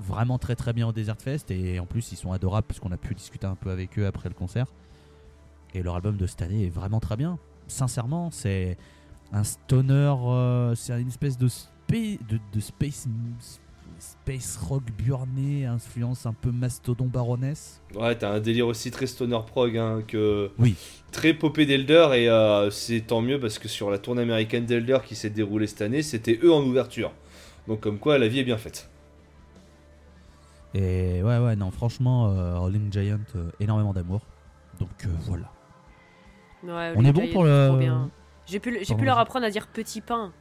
vraiment très très bien au Desert Fest et en plus ils sont adorables parce qu'on a pu discuter un peu avec eux après le concert. Et leur album de cette année est vraiment très bien. Sincèrement, c'est un stoner, euh, c'est une espèce de, spa- de, de space, space rock burné, influence un peu mastodon baroness. Ouais, t'as un délire aussi très stoner prog, hein, que Oui. très popé d'Elder, et euh, c'est tant mieux parce que sur la tournée américaine d'Elder qui s'est déroulée cette année, c'était eux en ouverture. Donc comme quoi, la vie est bien faite. Et ouais, ouais, non, franchement, euh, Rolling Giant, euh, énormément d'amour. Donc euh, voilà. Ouais, On est bon pour le-. J'ai pu, le- j'ai Pardon, pu leur apprendre à dire petit pain.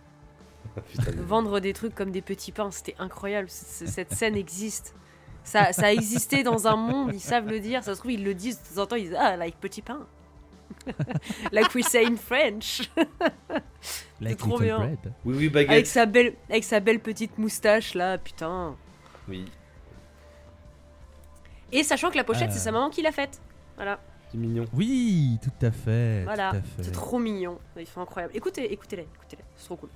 Putain, Vendre des trucs comme des petits pains, c'était incroyable. Cette scène existe. Ça, ça a existé dans un monde, ils savent le dire. Ça se trouve, ils le disent de temps en temps. Ils disent Ah, like petit pain. like we say in French. Like trop bien. Bread. oui, oui, avec, sa belle, avec sa belle petite moustache là, putain. Oui, Et sachant que la pochette, Euh. c'est sa maman qui l'a faite. Voilà, c'est mignon. Oui, tout à fait. voilà. tout à fait. C'est trop mignon. Ils sont incroyables. Écoutez, écoutez-les, écoutez-les. C'est trop cool.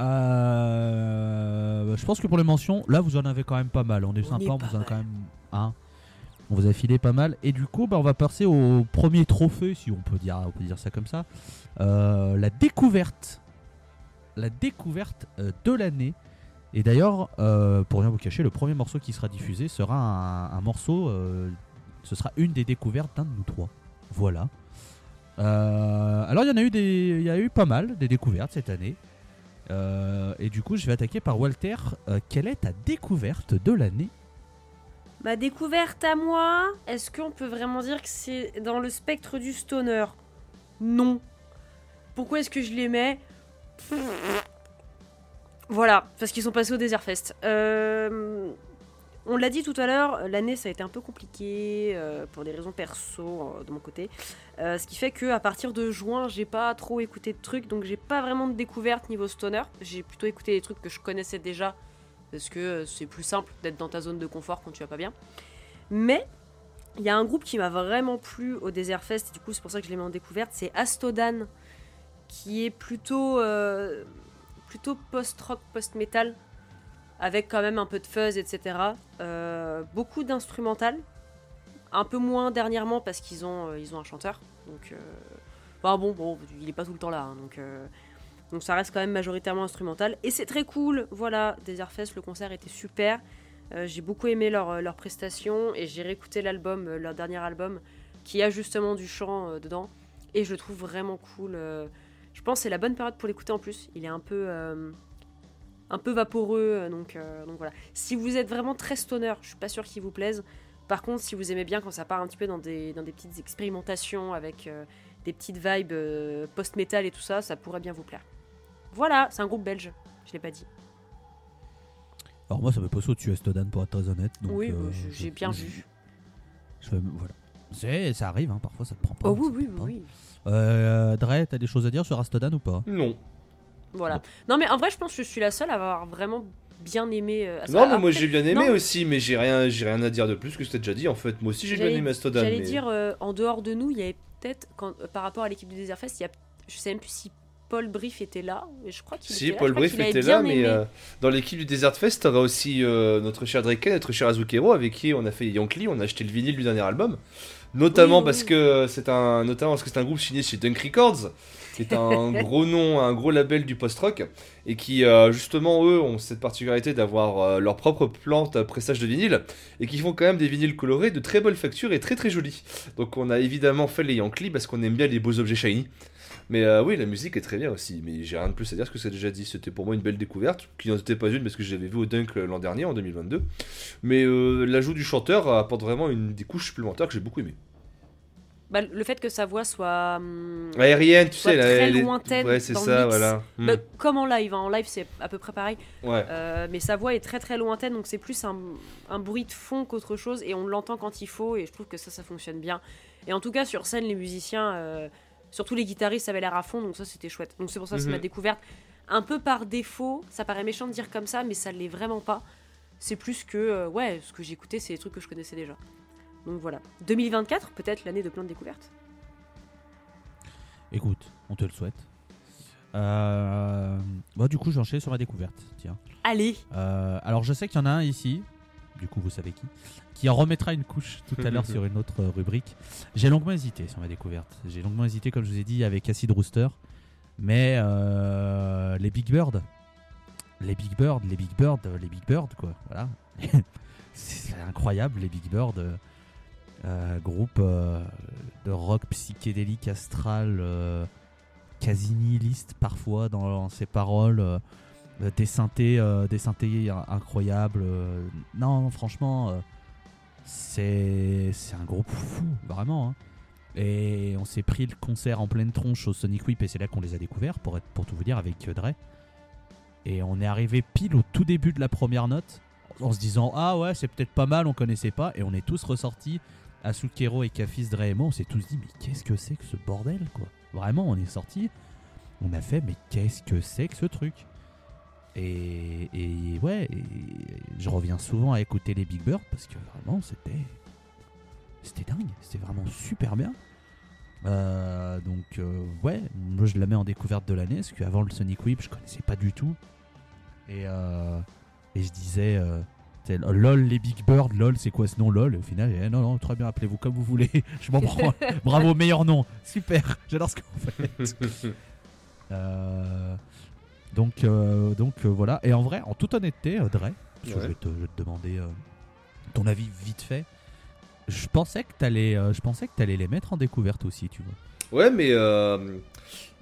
Euh, je pense que pour les mentions, là vous en avez quand même pas mal. On est On sympa, on vous en a quand même un. On vous a filé pas mal. Et du coup, bah, on va passer au premier trophée, si on peut dire, on peut dire ça comme ça. Euh, la découverte. La découverte euh, de l'année. Et d'ailleurs, euh, pour rien vous cacher, le premier morceau qui sera diffusé sera un, un morceau. ce sera une des découvertes d'un de nous trois. Voilà. Alors il y en a eu des, il y a eu pas mal des découvertes cette année. Euh, et du coup, je vais attaquer par Walter. Euh, quelle est ta découverte de l'année? Ma découverte à moi, est-ce qu'on peut vraiment dire que c'est dans le spectre du stoner? Non. Pourquoi est-ce que je les mets? Voilà, parce qu'ils sont passés au Desert Fest. Euh, on l'a dit tout à l'heure, l'année ça a été un peu compliqué euh, pour des raisons perso euh, de mon côté. Euh, ce qui fait que à partir de juin, j'ai pas trop écouté de trucs, donc j'ai pas vraiment de découverte niveau stoner. J'ai plutôt écouté des trucs que je connaissais déjà parce que euh, c'est plus simple d'être dans ta zone de confort quand tu vas pas bien. Mais Il y a un groupe qui m'a vraiment plu au Desert Fest, et du coup c'est pour ça que je l'ai mis en découverte, c'est Astodan, qui est plutôt, euh, plutôt post-rock, post-metal, avec quand même un peu de fuzz, etc. Euh, beaucoup d'instrumental, un peu moins dernièrement parce qu'ils ont, euh, ils ont un chanteur, donc... Enfin bon, bon, il est pas tout le temps là, hein, donc... donc ça reste quand même majoritairement instrumental. Et c'est très cool, voilà, Desert Fest, le concert était super. Euh, j'ai beaucoup aimé leur, euh, leur prestation et j'ai réécouté l'album, euh, leur dernier album, qui a justement du chant dedans. Et je le trouve vraiment cool. je pense que c'est la bonne période pour l'écouter en plus. Il est un peu, un peu vaporeux, donc, donc voilà. Si vous êtes vraiment très stoner, je suis pas sûr qu'il vous plaise. Par contre, si vous aimez bien quand ça part un petit peu dans des, dans des petites expérimentations avec des petites vibes post-metal et tout ça, ça pourrait bien vous plaire. Voilà, c'est un groupe belge, je l'ai pas dit. Alors moi, ça me pose au-dessus Estodan pour être très honnête. Donc, oui, euh, j'ai bien vu. Je, voilà. Ça arrive, hein, parfois ça te prend pas. Oh oui, oui, oui. Euh, Dre, t'as des choses à dire sur Astodan ou pas? Non. Voilà. Non, mais en vrai, je pense que je suis la seule à avoir vraiment bien aimé. Euh, non, mais moi j'ai bien aimé aussi, mais j'ai rien, j'ai rien à dire de plus que ce que tu déjà dit. En fait, moi aussi j'ai bien aimé Astodan. J'allais dire, en dehors de nous, il y avait peut-être, par rapport à l'équipe du Desert Fest, il y a, je sais même plus si Paul Brief était là. Et je crois qu'il si, Paul Brief était là, mais euh, dans l'équipe du Desert Fest, t'auras aussi euh, notre cher Drake, notre cher Azukero, avec qui on a fait Yankee, on a acheté le vinyle du dernier album. Notamment parce que c'est un, notamment parce que c'est un groupe signé chez Dunk Records, qui est un gros nom, un gros label du post-rock, et qui euh, justement eux ont cette particularité d'avoir leur propre plante pressage de vinyle, et qui font quand même des vinyles colorés de très bonne facture et très très jolis. Donc on a évidemment fait les Yankees parce qu'on aime bien les beaux objets shiny. Mais euh, oui, la musique est très bien aussi. Mais j'ai rien de plus à dire ce que a déjà dit. C'était pour moi une belle découverte, qui n'en était pas une parce que je l'avais vu au Dunk l'an dernier, en 2022. Mais euh, l'ajout du chanteur apporte vraiment une des couches supplémentaires que j'ai beaucoup aimé. Bah, le fait que sa voix soit hum, aérienne, tu sais, très lointaine. Ouais, c'est ça, voilà. Bah, hmm. comme en live, hein. en live c'est à peu près pareil. Ouais. Euh, mais sa voix est très très lointaine, donc c'est plus un, un, bruit de fond qu'autre chose, et on l'entend quand il faut, et je trouve que ça, ça fonctionne bien. Et en tout cas, sur scène, les musiciens, Surtout les guitaristes avaient l'air à fond, donc ça c'était chouette. Donc c'est pour ça que c'est ma mhm. découverte. Un peu par défaut, ça paraît méchant de dire comme ça, mais ça l'est vraiment pas. C'est plus que, euh, ouais, ce que écouté, c'est des trucs que je connaissais déjà. Donc voilà. 2024, peut-être l'année de plein de découvertes. Écoute, on te le souhaite. Euh... Bon, du coup, j'enchaîne sur ma découverte. Tiens. Allez. Euh, alors, je sais qu'il y en a un ici. Du coup, vous savez qui qui en remettra une couche tout à l'heure sur une autre euh, rubrique. J'ai longuement hésité sur ma découverte. J'ai longuement hésité, comme je vous ai dit, avec Acid Rooster. Mais euh, les Big Bird, les Big Bird, les Big Bird, les Big Bird, quoi. Voilà. c'est incroyable, les Big Bird. Euh, groupe de rock psychédélique astral, quasi nihiliste parfois dans, ses paroles. des synthés, incroyables. non, franchement, c'est un groupe fou, vraiment. Hein. Et on s'est pris le concert en pleine tronche au Sonic Whip et c'est là qu'on les a découverts, pour, être, pour tout vous dire, avec euh, Dre. Et on est arrivé pile au tout début de la première note, en se disant Ah ouais, c'est peut-être pas mal, on connaissait pas. Et on est tous ressortis, Asukero et Kafis, Dre et moi, on s'est tous dit Mais qu'est-ce que c'est que ce bordel, quoi? Vraiment, on est sortis, on a fait Mais qu'est-ce que c'est que ce truc? Et, ouais, je reviens souvent à écouter les Big Bird parce que vraiment c'était c'était dingue, c'était vraiment super bien. Euh, donc euh, ouais, moi je la mets en découverte de l'année parce qu'avant le Sonic Whip je connaissais pas du tout. Et, euh, et je disais lol les Big Bird, lol c'est quoi ce nom lol et au final eh, non non très bien appelez-vous comme vous voulez, je m'en prends. Bravo meilleur nom, super, j'adore ce que vous faites. Donc, euh, donc euh, voilà. Et en vrai, en toute honnêteté, euh, Dre, je, vais te, demander ton avis vite fait. Je pensais que t'allais, je pensais que t'allais les mettre en découverte aussi, tu vois. Ouais, mais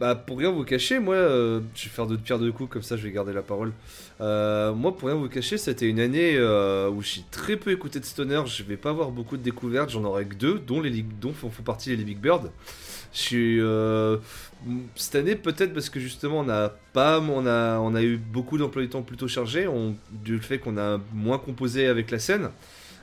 bah pour rien vous cacher, moi, je vais faire de pierre deux coups comme ça, je vais garder la parole. moi, pour rien vous cacher, c'était une année où j'ai très peu écouté de stoner. Je vais pas avoir beaucoup de découvertes, j'en aurai que deux, dont les dont font, partie les Big Bird. Cette année, peut-être parce que justement, on a pas, on a, on a eu beaucoup d'emplois du temps plutôt chargés, on, du fait qu'on a moins composé avec la scène.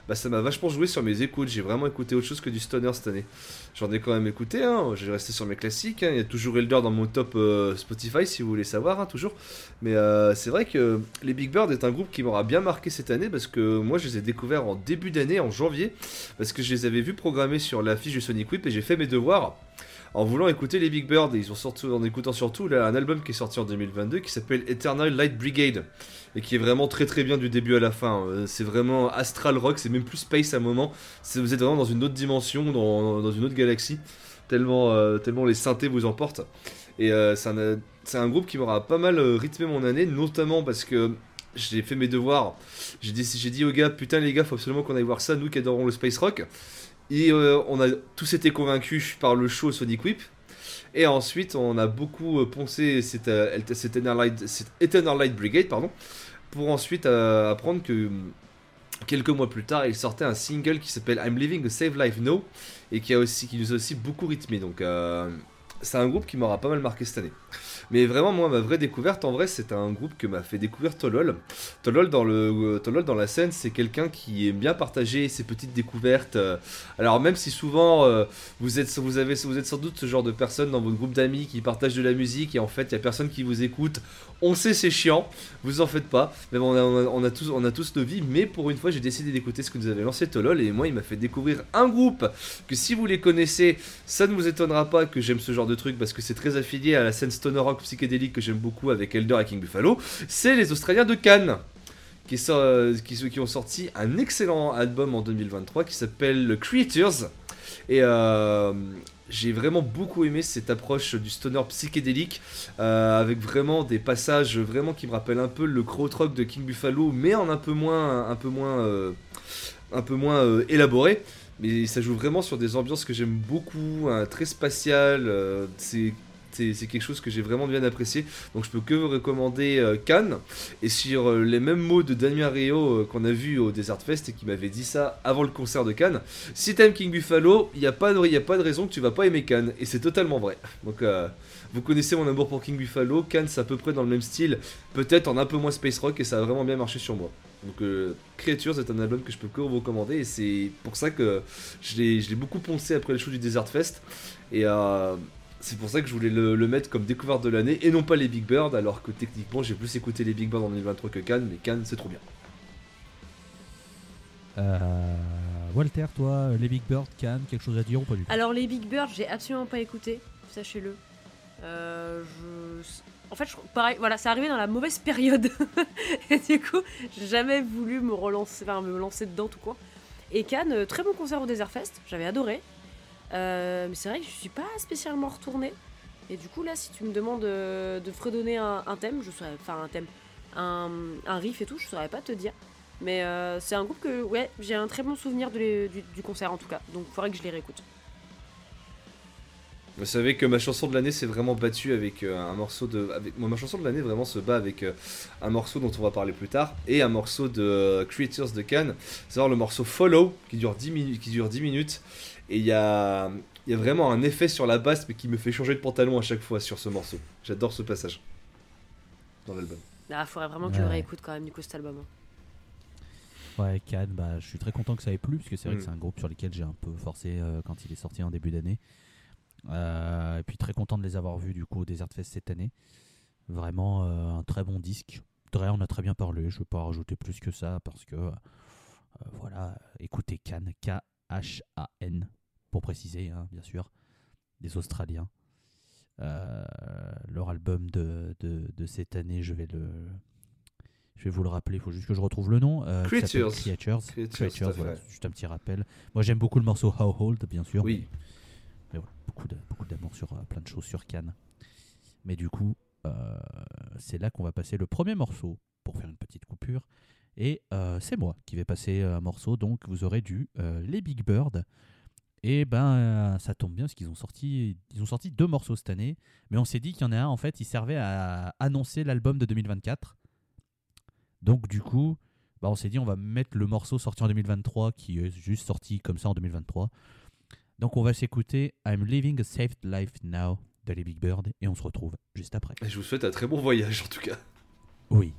Bah ça m'a vachement joué sur mes écoutes. J'ai vraiment écouté autre chose que du stoner cette année. J'en ai quand même écouté, hein. j'ai resté sur mes classiques. hein. Il y a toujours Elder dans mon top euh, Spotify si vous voulez savoir, hein, toujours. Mais euh, c'est vrai que les Big Bird est un groupe qui m'aura bien marqué cette année parce que moi je les ai découverts en début d'année, en janvier, parce que je les avais vus programmer sur l'affiche du Sonic Whip et j'ai fait mes devoirs en voulant écouter les Big Bird. Et ils ont sorti, en écoutant surtout là, un album qui est sorti en 2022 qui s'appelle Eternal Light Brigade et qui est vraiment très très bien du début à la fin. Euh, C'est vraiment astral rock, c'est même plus space à un moment. Vous êtes vraiment dans une autre dimension, dans, dans une autre galaxie, tellement, euh, tellement les synthés vous emportent. Et euh, c'est un, groupe qui m'aura pas mal rythmé mon année, notamment parce que j'ai fait mes devoirs. J'ai dit, dit aux gars, putain les gars, faut absolument qu'on aille voir ça, nous qui adorons le space rock. Et euh, on a tous été convaincus par le show Sonic Whip. Et ensuite, on a beaucoup euh, poncé cette, euh, cette Eternal Light, Brigade, pardon, pour ensuite apprendre que hum, quelques mois plus tard, il sortait un single qui s'appelle I'm Living a Save Life Now et qui, a aussi, qui nous a aussi beaucoup rythmé. Donc, c'est un groupe qui m'aura pas mal marqué cette année. Mais vraiment, moi, ma vraie découverte, en vrai, c'est un groupe que m'a fait découvrir Tolol. Tolol, dans, euh, la scène, c'est quelqu'un qui aime bien partager ses petites découvertes. euh, alors, même si souvent, euh, vous, êtes, vous, vous êtes sans doute ce genre de personne dans votre groupe d'amis qui partagent de la musique et en fait, il y a personne qui vous écoute. On sait, c'est chiant, vous en faites pas. Même on a, on on a tous, on a tous nos vies, mais pour une fois, j'ai décidé d'écouter ce que nous avait lancé Tolol et moi, il m'a fait découvrir un groupe que si vous les connaissez, ça ne vous étonnera pas que j'aime ce genre de truc parce que c'est très affilié à la scène stoner psychédélique que j'aime beaucoup avec Elder et King Buffalo. C'est les Australiens de Cannes. Qui, euh, ont sorti un excellent album en 2023 qui s'appelle Creatures. Et euh, j'ai vraiment beaucoup aimé cette approche du stoner psychédélique euh, avec vraiment des passages vraiment qui me rappellent un peu le krautrock de King Buffalo, mais en un peu moins, un peu moins, un peu moins élaboré. Mais ça joue vraiment sur des ambiances que j'aime beaucoup, très spatiales. C'est quelque chose que j'ai vraiment bien apprécié. Donc je peux que vous recommander euh, Cannes. Et sur euh, les mêmes mots de Damien Rio euh, qu'on a vu au Desert Fest et qui m'avait dit ça avant le concert de Cannes. Si t'aimes King Buffalo, il n'y a, pas de- a pas de raison que tu vas pas aimer Cannes. Et c'est totalement vrai. Donc euh, vous connaissez mon amour pour King Buffalo. Cannes c'est à peu près dans le même style. Peut-être en un peu moins space rock et ça a vraiment bien marché sur moi. Donc Creatures est un album que je peux que vous recommander et c'est pour ça que je l'ai beaucoup poncé après le show du Desert Fest. Et c'est pour ça que je voulais le, le mettre comme découverte de l'année et non pas les Big Bird, alors que techniquement j'ai plus écouté les Big Bird en 2023 que Cannes, mais Cannes c'est trop bien. Euh, Walter, toi, les Big Bird, Cannes, quelque chose à dire ou pas du tout? Alors les Big Bird, j'ai absolument pas écouté, sachez-le. Euh, je... En fait, je... pareil, voilà, c'est arrivé dans la mauvaise période. et du coup, j'ai jamais voulu me relancer, enfin, me lancer dedans tout quoi. Et Cannes, euh, très bon concert au Desert Fest, j'avais adoré. Euh, mais c'est vrai que je suis pas spécialement retournée. Et du coup, là, si tu me demandes euh, de fredonner un, thème, je saurais, enfin un thème, un, riff et tout, je saurais pas te dire. Mais euh, c'est un groupe que, ouais, j'ai un très bon souvenir du, concert en tout cas. Donc, il faudrait que je les réécoute. Vous savez que ma chanson de l'année s'est vraiment battue avec un morceau de. Avec, ma chanson de l'année vraiment se bat avec un morceau dont on va parler plus tard et un morceau de Creatures de Cannes. C'est le morceau Follow qui dure 10 minutes. Qui dure 10 minutes et il y a, il y a vraiment un effet sur la basse mais qui me fait changer de pantalon à chaque fois sur ce morceau. J'adore ce passage dans l'album. Ah, faudrait vraiment que je le réécoute quand même du coup cet album. hein. Ouais, Cannes, bah, je suis très content que ça ait plu, parce que c'est vrai Mm. que c'est un groupe sur lequel j'ai un peu forcé euh, quand il est sorti en début d'année. Euh, et puis très content de les avoir vus du coup au Desert Fest cette année. Vraiment euh, un très bon disque. Dre on a très bien parlé, je ne vais pas rajouter plus que ça, parce que euh, voilà, écoutez Cannes, K-H-A-N, pour préciser, hein, bien sûr, des Australiens. Euh, leur album de, de, de cette année, je vais le... Je vais vous le rappeler, il faut juste que je retrouve le nom. euh, Creatures. Creatures. Voilà, juste un petit rappel. Moi j'aime beaucoup le morceau How Old, bien sûr. Oui. Mais, mais voilà, beaucoup de- beaucoup d'amour sur euh, plein de choses sur Cannes. Mais du coup, euh, c'est là qu'on va passer le premier morceau pour faire une petite coupure. Et euh, c'est moi qui vais passer un morceau, donc vous aurez du euh, Les Big Bird. Et ben euh, ça tombe bien parce qu'ils ont sorti ils ont sorti deux morceaux cette année, mais on s'est dit qu'il y en a un en fait, il servait à annoncer l'album de 2024. Donc du coup, bah, on s'est dit on va mettre le morceau sorti en 2023 qui est juste sorti comme ça en 2023. Donc on va s'écouter I'm Living a Saved Life Now de les Big Bird et on se retrouve juste après. Et je vous souhaite un très bon voyage en tout cas. Oui.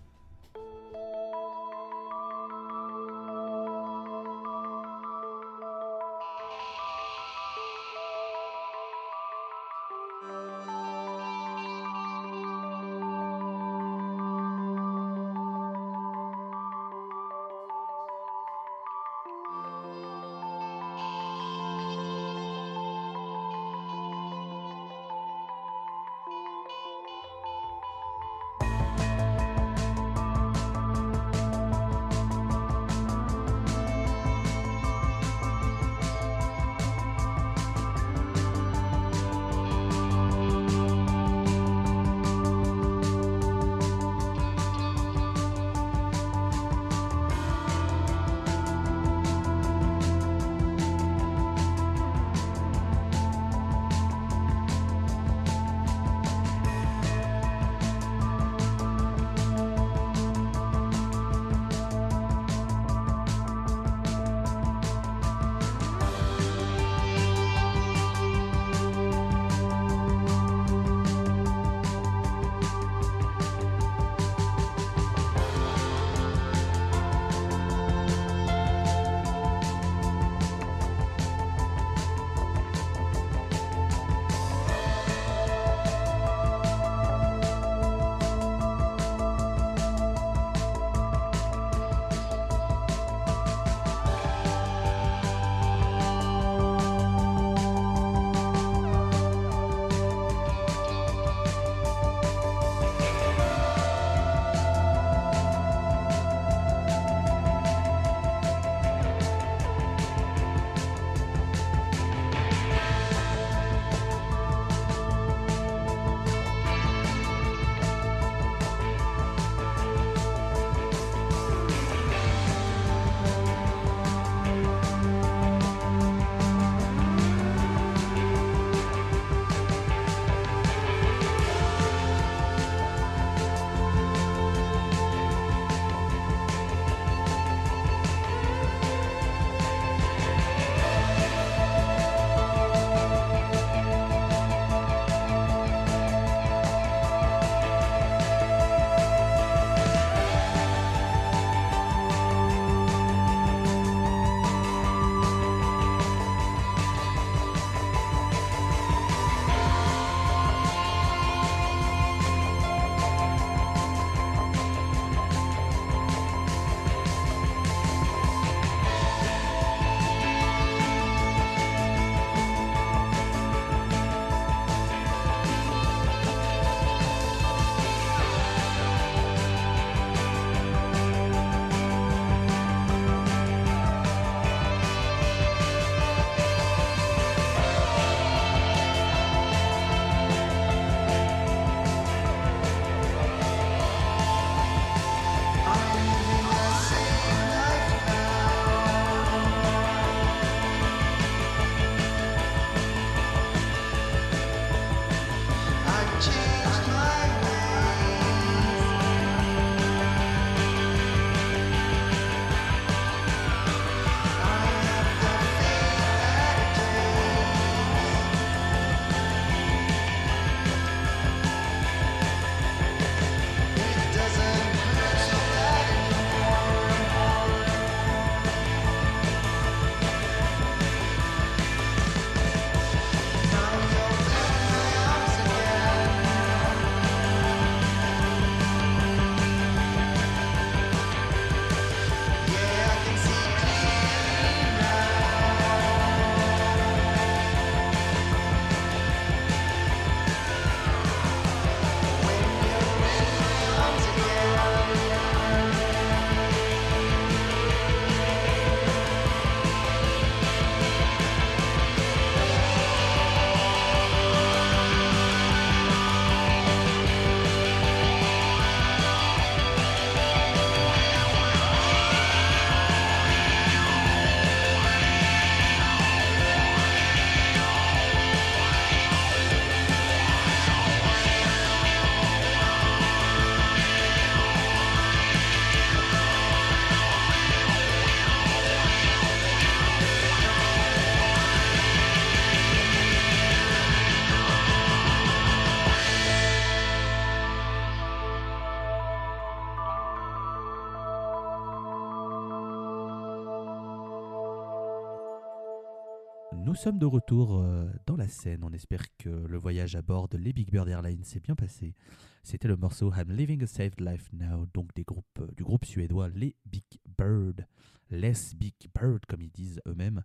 Sommes de retour euh, dans la scène. On espère que le voyage à bord de les Big Bird Airlines s'est bien passé. C'était le morceau I'm Living a Saved Life Now, donc des groupes, euh, du groupe suédois Les Big Bird. Les Big Bird, comme ils disent eux-mêmes.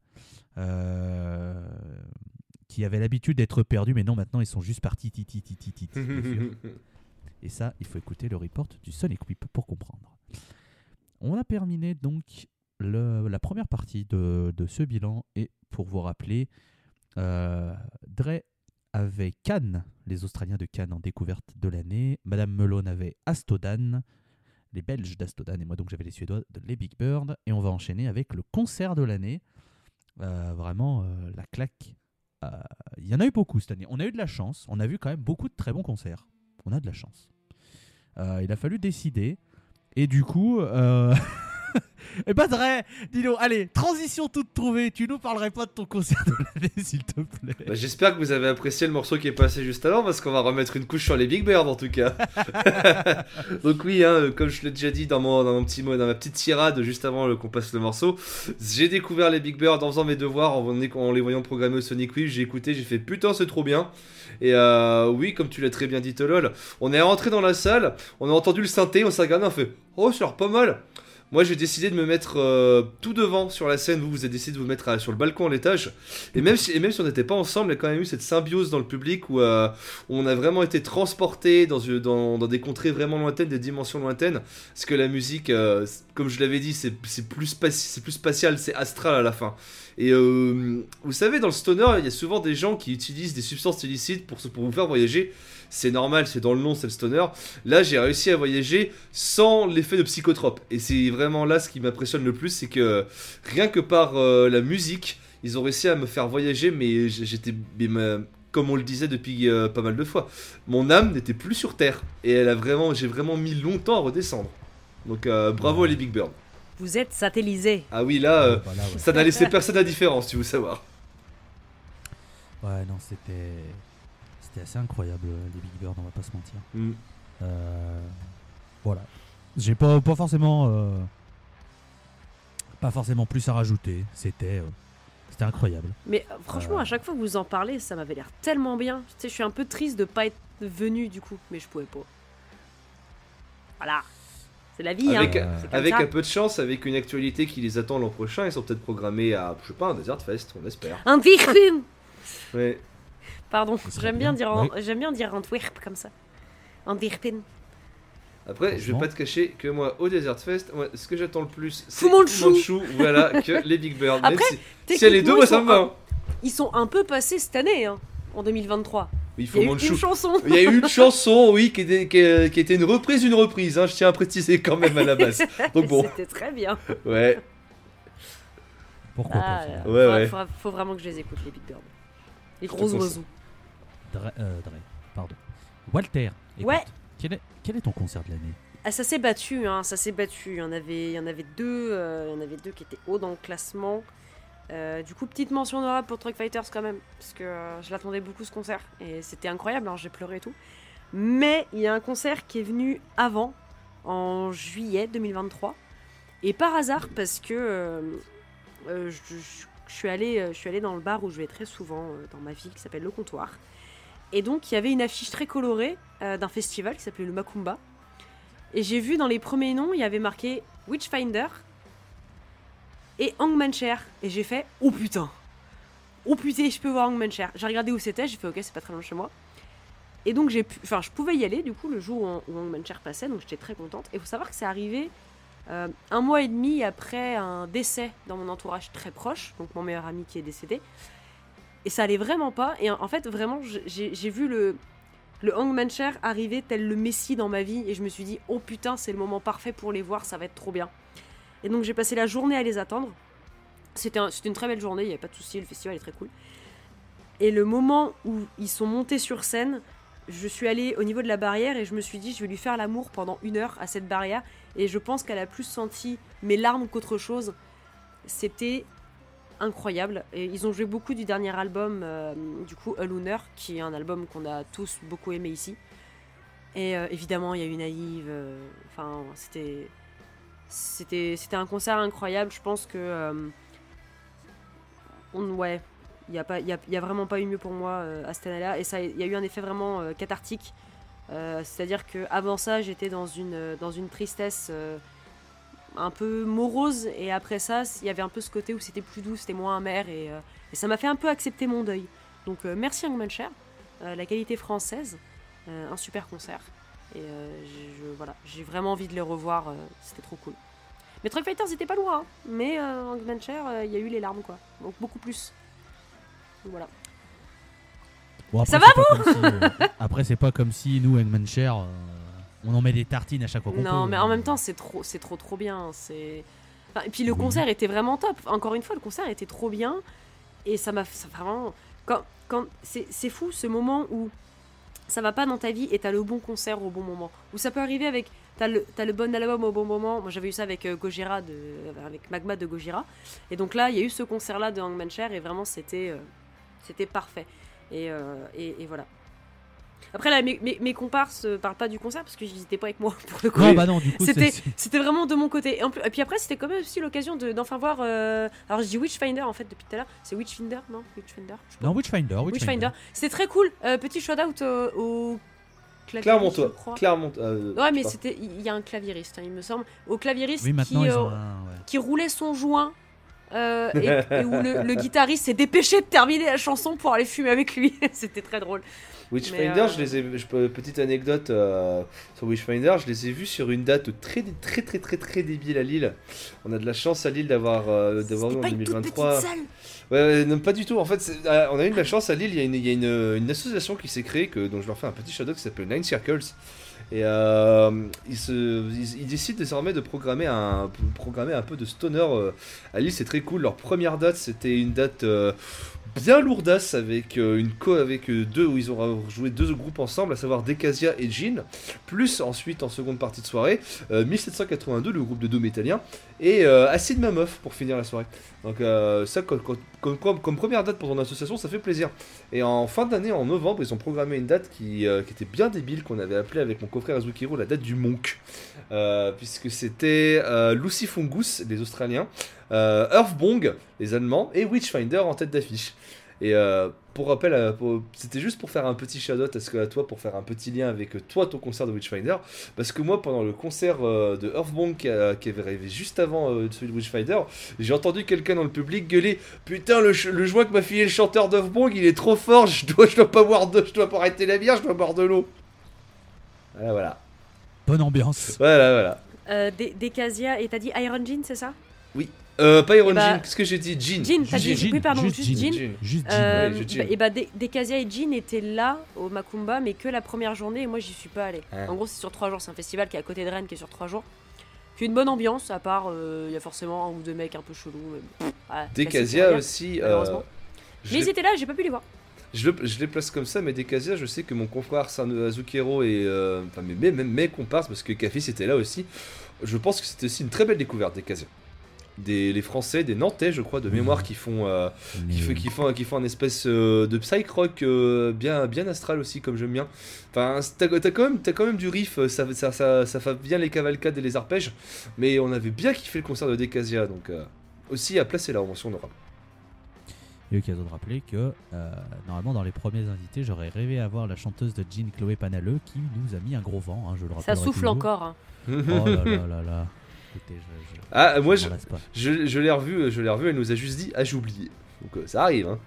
Euh, qui avaient l'habitude d'être perdus, mais non, maintenant ils sont juste partis. Et ça, il faut écouter le report du Sonic Whip pour comprendre. On a terminé donc la première partie de, de ce bilan. Et pour vous rappeler, euh, Dre avait Cannes, les Australiens de Cannes en découverte de l'année. Madame Melon avait Astodan, les Belges d'Astodan. Et moi, donc, j'avais les Suédois de Les Big Bird. Et on va enchaîner avec le concert de l'année. Euh, vraiment, euh, la claque. Il y en a eu beaucoup cette année. On a eu de la chance. On a vu quand même beaucoup de très bons concerts. On a de la chance. Il a fallu décider. Et du coup, euh... et bah Dre, dis-nous, allez, transition toute trouvée. Tu nous parlerais pas de ton concert de l'année, s'il te plaît. Bah, J'espère que vous avez apprécié le morceau qui est passé juste avant parce qu'on va remettre une couche sur les Big Bird en tout cas. Donc oui, hein, comme je l'ai déjà dit dans mon, dans mon petit mot, dans ma petite tirade juste avant euh, qu'on passe le morceau, j'ai découvert les Big Bird en faisant mes devoirs, en, en les voyant programmer au Sonic Wii, j'ai écouté, j'ai fait putain c'est trop bien. Et euh, oui, comme tu l'as très bien dit Tolol, on est rentré dans la salle, on a entendu le synthé, on s'est regardé, on fait oh ça a l'air pas mal. Moi j'ai décidé de me mettre euh, tout devant sur la scène, vous vous avez décidé de vous mettre à- sur le balcon à l'étage. Et même si, et même si on n'était pas ensemble, il y a quand même eu cette symbiose dans le public où, euh, on a vraiment été transporté dans, des contrées vraiment lointaines, des dimensions lointaines. Parce que la musique, euh, comme je l'avais dit, c'est plus, spatial, c'est astral à la fin. Et euh, vous savez, dans le stoner, il y a souvent des gens qui utilisent des substances illicites pour vous faire voyager. C'est normal, c'est dans le nom, c'est le stoner. Là, j'ai réussi à voyager sans l'effet de psychotrope. Et c'est vraiment là ce qui m'impressionne le plus, c'est que rien que par euh, la musique, ils ont réussi à me faire voyager, mais j'étais, comme on le disait depuis euh, pas mal de fois, mon âme n'était plus sur terre. Et elle a vraiment, j'ai vraiment mis longtemps à redescendre. Donc euh, bravo à les Big Bird. Vous êtes satellisé. Ah oui, là, euh, Voilà, ouais. ça n'a laissé personne indifférent, si vous savoir. Ouais, non, c'était. C'était assez incroyable, euh, les Big Bird, on va pas se mentir. Mm. Euh, voilà. J'ai pas, pas forcément. euh, pas forcément plus à rajouter. C'était. euh, c'était incroyable. Mais franchement, Euh. à chaque fois que vous en parlez, ça m'avait l'air tellement bien. Tu sais, je suis un peu triste de pas être venu du coup, mais je pouvais pas. Voilà. C'est la vie, Avec, hein. euh, avec ça. un peu de chance, avec une actualité qui les attend l'an prochain, ils sont peut-être programmés à, je sais pas, un Desert Fest, on espère. Antwerpen Ouais. Pardon, j'aime bien, bien. dire Oui. j'aime bien dire Antwerp comme ça. Antwerpen. Après, je vais pas te cacher que moi, au Desert Fest, moi, ce que j'attends le plus, c'est Fu Manchu. Fu Manchu, voilà, que les Big Bird. Après, si, si elle est deux, moi ça me va. hein. Ils sont un peu passés cette année, hein, en 2023. Oui, Il Fu y a eu une chanson. Il y a eu une chanson, oui, qui était, qui, qui était une reprise, une reprise, hein, je tiens à préciser quand même à la base. Donc bon, C'était très bien. ouais. Pourquoi Ah, pas euh, Ouais, faudra- ouais. faudra- faut vraiment que je les écoute, les Big Bird. Les gros oiseaux. Dre, euh, Dre, pardon. Walter, écoute, Ouais. Quel est, quel est ton concert de l'année? Ah, ça s'est battu, hein, ça s'est battu. Il y en avait, il y en avait deux, euh, il y en avait deux qui étaient hauts dans le classement. Euh, du coup, petite mention honorable pour Truck Fighters quand même, parce que euh, je l'attendais beaucoup ce concert et c'était incroyable. hein, J'ai pleuré et tout. Mais il y a un concert qui est venu avant, en juillet 2023, et par hasard parce que je, je- je suis allée, je suis allée dans le bar où je vais très souvent dans ma ville, qui s'appelle Le Comptoir. Et donc, il y avait une affiche très colorée euh, d'un festival qui s'appelait le Macumba. Et j'ai vu dans les premiers noms, il y avait marqué Witchfinder et Hangmancher. Et j'ai fait Oh putain Oh putain, je peux voir Hangmancher. J'ai regardé où c'était, j'ai fait Ok, c'est pas très loin de chez moi. Et donc, j'ai. Enfin, je pouvais y aller du coup le jour où, où Hangmancher passait, donc j'étais très contente. Et il faut savoir que c'est arrivé euh, un mois et demi après un décès dans mon entourage très proche, donc mon meilleur ami qui est décédé. Et ça allait vraiment pas. Et en fait, vraiment, j'ai vu le, le Hangmancher arriver tel le Messie dans ma vie et je me suis dit oh putain c'est le moment parfait pour les voir ça va être trop bien. Et donc j'ai passé la journée à les attendre. C'était une très belle journée il n'y avait pas de souci le festival est très cool. Et le moment où ils sont montés sur scène je suis allée au niveau de la barrière et je me suis dit je vais lui faire l'amour pendant une heure à cette barrière. Et je pense qu'elle a plus senti mes larmes qu'autre chose. C'était incroyable. Et ils ont joué beaucoup du dernier album euh, du coup A Lunar qui est un album qu'on a tous beaucoup aimé ici. Et euh, évidemment il y a eu Naïve euh, enfin c'était c'était un concert incroyable. Je pense que on ouais il y a y a, y a vraiment pas eu mieux pour moi à cette année-là. Et ça il y a eu un effet vraiment cathartique. C'est-à-dire que avant ça j'étais dans une dans une tristesse un peu morose et après ça il y avait un peu ce côté où c'était plus doux c'était moins amer et, euh, et ça m'a fait un peu accepter mon deuil. Donc euh, merci Hangmancher euh, la qualité française un super concert et je, voilà j'ai vraiment envie de les revoir c'était trop cool. Mais Truck Fighters était pas loin hein. mais Hangmancher euh, il y a eu les larmes quoi donc beaucoup plus. Donc, voilà. Bon, après, Ça si, euh, Après, c'est pas comme si nous, Hangman Cher, on en met des tartines à chaque fois qu'on Non, peut. mais en même temps, c'est trop, c'est trop, trop bien. C'est. Enfin, et puis le Oui. concert était vraiment top. Encore une fois, le concert était trop bien. Et ça m'a ça vraiment. Quand, quand c'est c'est fou ce moment où ça va pas dans ta vie et t'as le bon concert au bon moment. Où ça peut arriver avec. T'as le, t'as le bon album au bon moment. Moi, j'avais eu ça avec euh, Gojira, de, avec Magma de Gojira. Et donc là, il y a eu ce concert-là de Hangman Cher et vraiment, c'était euh, c'était parfait. Et, euh, et, et voilà. Après, là, mes, mes, mes comparses euh, parlent pas du concert parce que ils étaient pas avec moi pour le coup. Non, bah non, du coup, C'était- C'était vraiment de mon côté. Et, en plus- et puis après, c'était quand même aussi l'occasion de- d'enfin voir. euh, Alors, je dis Witchfinder en fait depuis tout à l'heure. C'est Witchfinder, non? Witchfinder je. Non, Witchfinder. Witchfinder. Witchfinder. C'était très cool. Euh, petit shout-out au, au Clermontois. je. Clermont. euh, Ouais, mais je c'était. Il y a un claviériste, hein, il me semble. Au Oui, maintenant, qui, euh, un. ouais. qui roulait son joint. euh, et, et où le, le guitariste s'est dépêché de terminer la chanson pour aller fumer avec lui. C'était très drôle. Witchfinder, Mais, euh, je les ai, je petite anecdote euh, sur Witchfinder, je les ai vus sur une date très très très très très débile à Lille. On a de la chance à Lille d'avoir euh, d'avoir eu en pas une toute 2023. petite salle. Ouais, non, pas du tout. En fait, euh, on a eu de la chance à Lille. Il y a une, il y a une, une association qui s'est créée, que, dont je leur fais un petit shadow qui s'appelle Nine Circles. Et euh, ils, se, ils, ils décident désormais de programmer un, programmer un peu de stoner euh, à Lille. C'est très cool. Leur première date, c'était une date euh, bien lourdasse avec euh, une co avec euh, deux où ils ont joué deux groupes ensemble, à savoir Decasia et Jean. Plus ensuite en seconde partie de soirée, euh, 1782, le groupe de Dôme italien, et euh, Acid Mammoth pour finir la soirée. Donc euh, ça, comme, comme- comme- première date pour ton association, ça fait plaisir. Et en fin d'année, en novembre, ils ont programmé une date qui, euh, qui était bien débile, qu'on avait appelée avec mon coffret Azukiro la date du Monk. Euh, puisque c'était euh, Lucy Fungus, les Australiens, euh, Earthbong, les Allemands, et Witchfinder en tête d'affiche. Et euh, pour rappel, euh, pour- c'était juste pour faire un petit shout à, ce que, à toi, pour faire un petit lien avec euh, toi, ton concert de Witchfinder. Parce que moi, pendant le concert euh, de Earthbong qui, a- qui avait arrivé juste avant euh, celui de Witchfinder, j'ai entendu quelqu'un dans le public gueuler Putain, le, le joint que m'a filé le chanteur d'Earthbong, il est trop fort, je dois, je dois pas boire de, je dois pas arrêter la bière, je dois boire de l'eau. Voilà, voilà. Bonne ambiance. Voilà, voilà. Euh, Des- Decasia, et t'as dit Iron Jean, c'est ça? Euh, pas Iron Eh bah, Jean, qu'est-ce que j'ai dit? Jean. Jean, t'as Jean. dit- oui, pardon, juste Jean. Jean. Juste Jean. Euh, ouais, bah, Jean. et bah, Des- Decasia et Jean étaient là au Macumba, mais que la première journée, et moi j'y suis pas allée. Ah. En gros, c'est sur trois jours, c'est un festival qui est à côté de Rennes, qui est sur trois jours. Puis une bonne ambiance, à part il y a forcément un ou deux mecs un peu chelous. Mais, voilà, dire. aussi. euh, malheureusement. Mais ils étaient là, j'ai pas pu les voir. je, le- je les place comme ça, mais Decasia, je sais que mon confrère San- Azucero et. euh, Enfin, mes, mes, mes, mes comparses, parce que Café c'était là aussi. Je pense que c'était aussi une très belle découverte, Decasia. Des, les Français, des Nantais, je crois, de mémoire, qui font, euh, Mais- qui, fait, qui, font, qui font un espèce euh, de psych rock euh, bien, bien astral aussi, comme j'aime bien. Enfin, t'as t'as quand, même- t'as quand même du riff, ça, ça, ça, ça fait bien les cavalcades et les arpèges, mais on avait bien kiffé le concert de Decasia, donc euh, aussi à placer là en mention y a l'occasion de rappeler que euh, normalement dans les premiers invités, j'aurais rêvé avoir la chanteuse de Jean Chloé Panaleux qui nous a mis un gros vent. hein, je le Ça rappellerai souffle toujours. encore. hein. Oh là là là là. Écoutez, je, je- Ah, moi, je, je, je l'ai revu, je l'ai revu, elle nous a juste dit Ah, j'ai oublié. Donc euh, ça arrive, hein.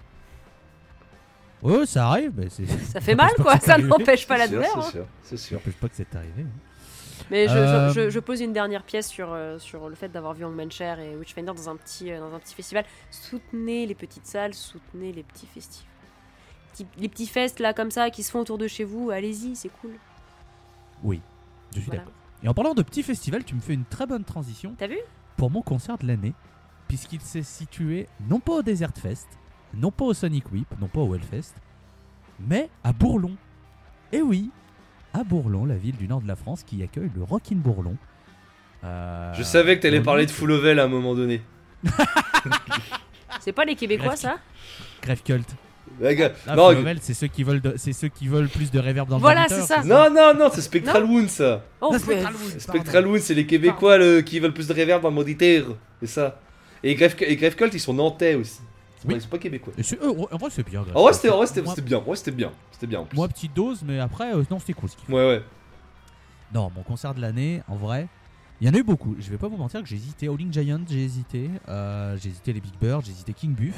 Ouais, ça arrive, mais c'est. Ça fait mal, quoi. Ça n'empêche pas la C'est sûr, douleur. hein. C'est sûr, c'est Ça sûr. n'empêche pas que c'est arrivé. hein. Mais je, je- Euh, je- je pose une dernière pièce sur, euh, sur le fait d'avoir vu Hangmancher et Witchfinder dans un, petit, euh, dans un petit festival. Soutenez les petites salles, soutenez les petits festivals. Les petits fests là comme ça qui se font autour de chez vous, allez-y, c'est cool. Oui, je suis Voilà. d'accord. Et en parlant de petits festivals, tu me fais une très bonne transition T'as vu? pour mon concert de l'année, puisqu'il s'est situé non pas au Desert Fest, non pas au Sonic Whip, non pas au Hellfest, mais à Bourlon. Et oui, à Bourlon, la ville du nord de la France qui accueille le Rockin' Bourlon. Euh, Je savais que t'allais parler de Full Level à un moment donné. C'est pas les Québécois Bref. ça? Grave Là, non, c'est ceux qui veulent, de- c'est ceux qui veulent plus de reverb dans Voilà, le c'est ça. non, non, non, c'est Spectral Wound ça. Oh, Ah, mais- Spectral Wound, pardon. Spectral Wound, c'est les Québécois le- qui veulent plus de reverb dans le moniteur. C'est ça. Et Grave, et Grave Cult, ils sont nantais aussi. Oui. Ils sont pas québécois. Et c'est- euh, en vrai, c'est bien. Grave En vrai, c'était en vrai, c'était- Moi- c'était bien. En vrai, c'était bien. C'était bien en plus. Moi, petite dose, mais après, euh, non, c'était cool ce qu'ils font. Ouais, ouais. Non, mon concert de l'année, en vrai, il y en a eu beaucoup. Je vais pas vous mentir que j'ai hésité. Howling Giant, j'ai hésité. Euh, j'ai hésité les Big Bird, j'ai hésité King Buff.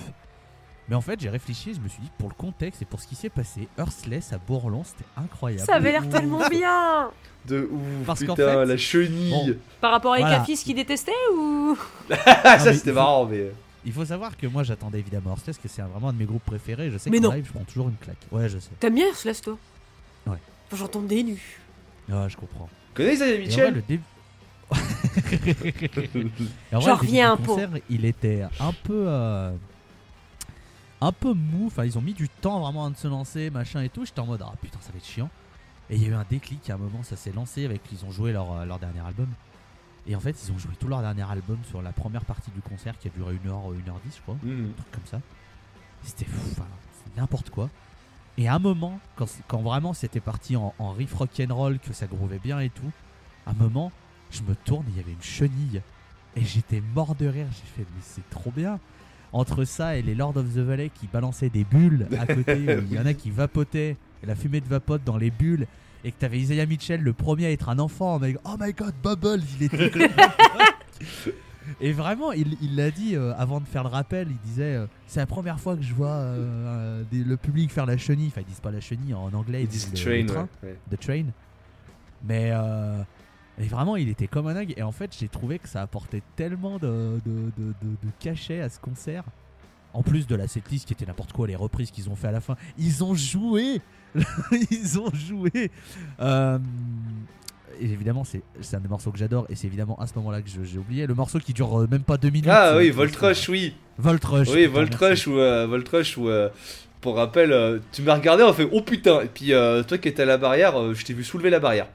Mais en fait, j'ai réfléchi, je me suis dit, pour le contexte et pour ce qui s'est passé, Earthless à Bourlon, c'était incroyable. Ça avait l'air tellement bien De ouf, Parce qu'en putain, fait- la chenille. Par rapport à Voilà. Ekafis qui détestait ou? Ah, ça c'était il marrant, mais. Il faut savoir que moi, j'attendais évidemment Earthless, que c'est vraiment un de mes groupes préférés. Je sais Mais non. live, je prends toujours une claque. Ouais, je sais. T'aimes bien Slash toi? Ouais. J'entends des nus. Ouais, je comprends. Connais Isaiah Mitchell le début. J'en le début reviens un peu. concert, il était un peu. euh, un peu mou. Enfin, ils ont mis du temps vraiment à se lancer, machin et tout. J'étais en mode, ah putain, ça va être chiant. Et il y a eu un déclic à un moment, ça s'est lancé avec. Ils ont joué leur, euh, leur dernier album. Et en fait, ils ont joué tout leur dernier album sur la première partie du concert qui a duré 1h, 1h10, je crois Mhm. un truc comme ça. C'était fou, enfin, c'est n'importe quoi. Et à un moment, quand, quand vraiment c'était parti en, en riff rock'n'roll, que ça grouvait bien et tout, à un moment, je me tourne et il y avait une chenille. Et j'étais mort de rire. J'ai fait, mais c'est trop bien. Entre ça et les Lord of the Valley qui balançaient des bulles à côté, où il y en a qui vapotaient, et la fumée de vapote dans les bulles, et que t'avais Isaiah Mitchell, le premier à être un enfant, mec. Oh my god, Bubbles, il était Et vraiment, il l'a dit euh, avant de faire le rappel. Il disait euh, C'est la première fois que je vois euh, euh, des- le public faire la chenille. Enfin, ils disent pas la chenille en anglais, Ils disent le- train, le train, ouais. ouais. The train. Mais, mais vraiment, il était comme un dingue. Et en fait, j'ai trouvé que ça apportait tellement de, de, de, de- de cachet à ce concert. En plus de la setlist qui était n'importe quoi, les reprises qu'ils ont fait à la fin. Ils ont joué Ils ont joué Euh, et évidemment, c'est un des morceaux que j'adore. Et c'est évidemment à ce moment-là que j'ai oublié. Le morceau qui dure euh, même pas deux minutes. Ah oui, Voltrush, oui. Voltrush. Oui, Voltrush ou euh, Voltrush ou euh, pour rappel, euh, tu m'as regardé, on fait oh putain. Et puis toi qui étais à la barrière, je t'ai vu soulever la barrière.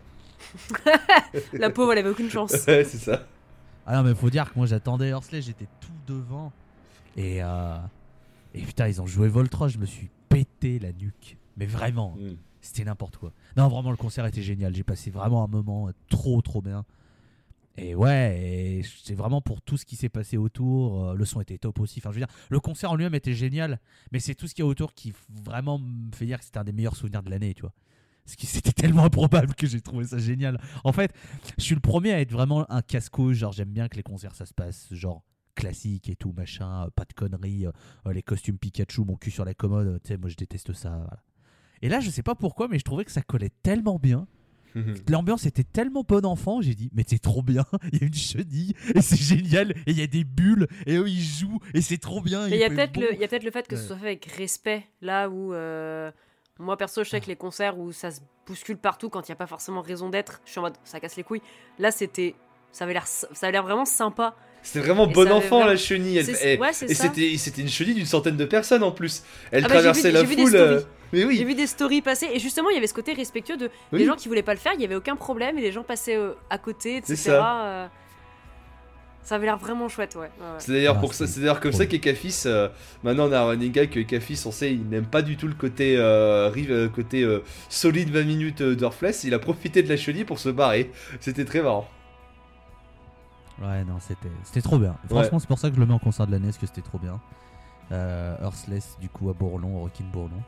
La pauvre, elle avait aucune chance. Ouais, c'est ça. Ah non, mais faut dire que moi j'attendais Horsley, j'étais tout devant. Et, euh, et putain, ils ont joué Voltrush, je me suis pété la nuque. Mais vraiment, Mm. c'était n'importe quoi. Non, vraiment, le concert était génial. J'ai passé vraiment un moment euh, trop, trop bien. Et ouais, et c'est vraiment pour tout ce qui s'est passé autour. euh, le son était top aussi. Enfin, je veux dire, le concert en lui-même était génial. Mais c'est tout ce qu'il y a autour qui vraiment me fait dire que c'était un des meilleurs souvenirs de l'année, tu vois. Parce que c'était tellement improbable que j'ai trouvé ça génial. En fait, je suis le premier à être vraiment un casse-couille. Genre, j'aime bien que les concerts ça se passe, genre classique et tout, machin, euh, pas de conneries, euh, euh, les costumes Pikachu, mon cul sur la commode, tu sais, moi je déteste ça. voilà. Et là, je sais pas pourquoi, mais je trouvais que ça collait tellement bien. L'ambiance était tellement bon enfant, j'ai dit, mais c'est trop bien. Il y a une chenille et c'est génial. Et il y a des bulles et eux ils jouent et c'est trop bien. Il y a peut-être bon. le, fait que Ouais. ce soit fait avec respect, là où euh, moi perso je sais que les concerts où ça se bouscule partout quand il n'y a pas forcément raison d'être, je suis en mode ça casse les couilles. Là c'était, ça avait l'air, ça avait l'air vraiment sympa. C'était vraiment Et bon enfant vraiment- la chenille. Elle- C'est- et ouais, c'était c'était une chenille d'une centaine de personnes en plus. Elle Ah bah, j'ai traversait vu- la j'ai foule. euh, Mais J'ai oui. vu des stories passer et justement il y avait ce côté respectueux de Oui. les gens qui voulaient pas le faire, il y avait aucun problème et les gens passaient euh, à côté, etc. C'est ça. euh, ça avait l'air vraiment chouette, ouais. ouais, ouais. C'est d'ailleurs Ah, pour ça, c'est d'ailleurs comme ça qu'Ekafis, euh, maintenant on a un running gag que Ekafis, on sait, il n'aime pas du tout le côté euh, rive, euh, côté euh, solide 20 minutes d'Orfless. Il a profité de la chenille pour se barrer. C'était très marrant. Ouais, non, c'était c'était trop bien. Franchement, c'est pour ça que je le mets en concert de l'année, parce que c'était trop bien. Euh, Earthless, du coup, à Bourlon, au Rockin' Bourlon.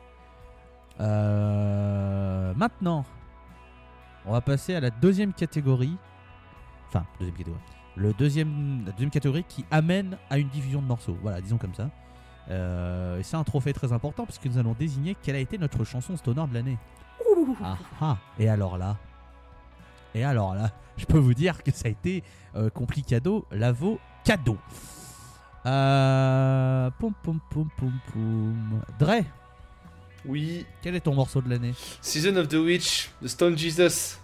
Euh, maintenant, on va passer à la deuxième catégorie. Enfin, deuxième catégorie. Le deuxième, la deuxième catégorie qui amène à une diffusion de morceaux. Voilà, disons comme ça. Euh, et c'est un trophée très important puisque nous allons désigner quelle a été notre chanson stoner de l'année. Ouh. Ah ah Et alors là? Et alors là Je peux vous dire que ça a été euh, complicado, lavo, cadeau. Euh... Poum poum poum poum poum. Dre, Oui, quel est ton morceau de l'année? Season of the Witch, de Stone Jesus.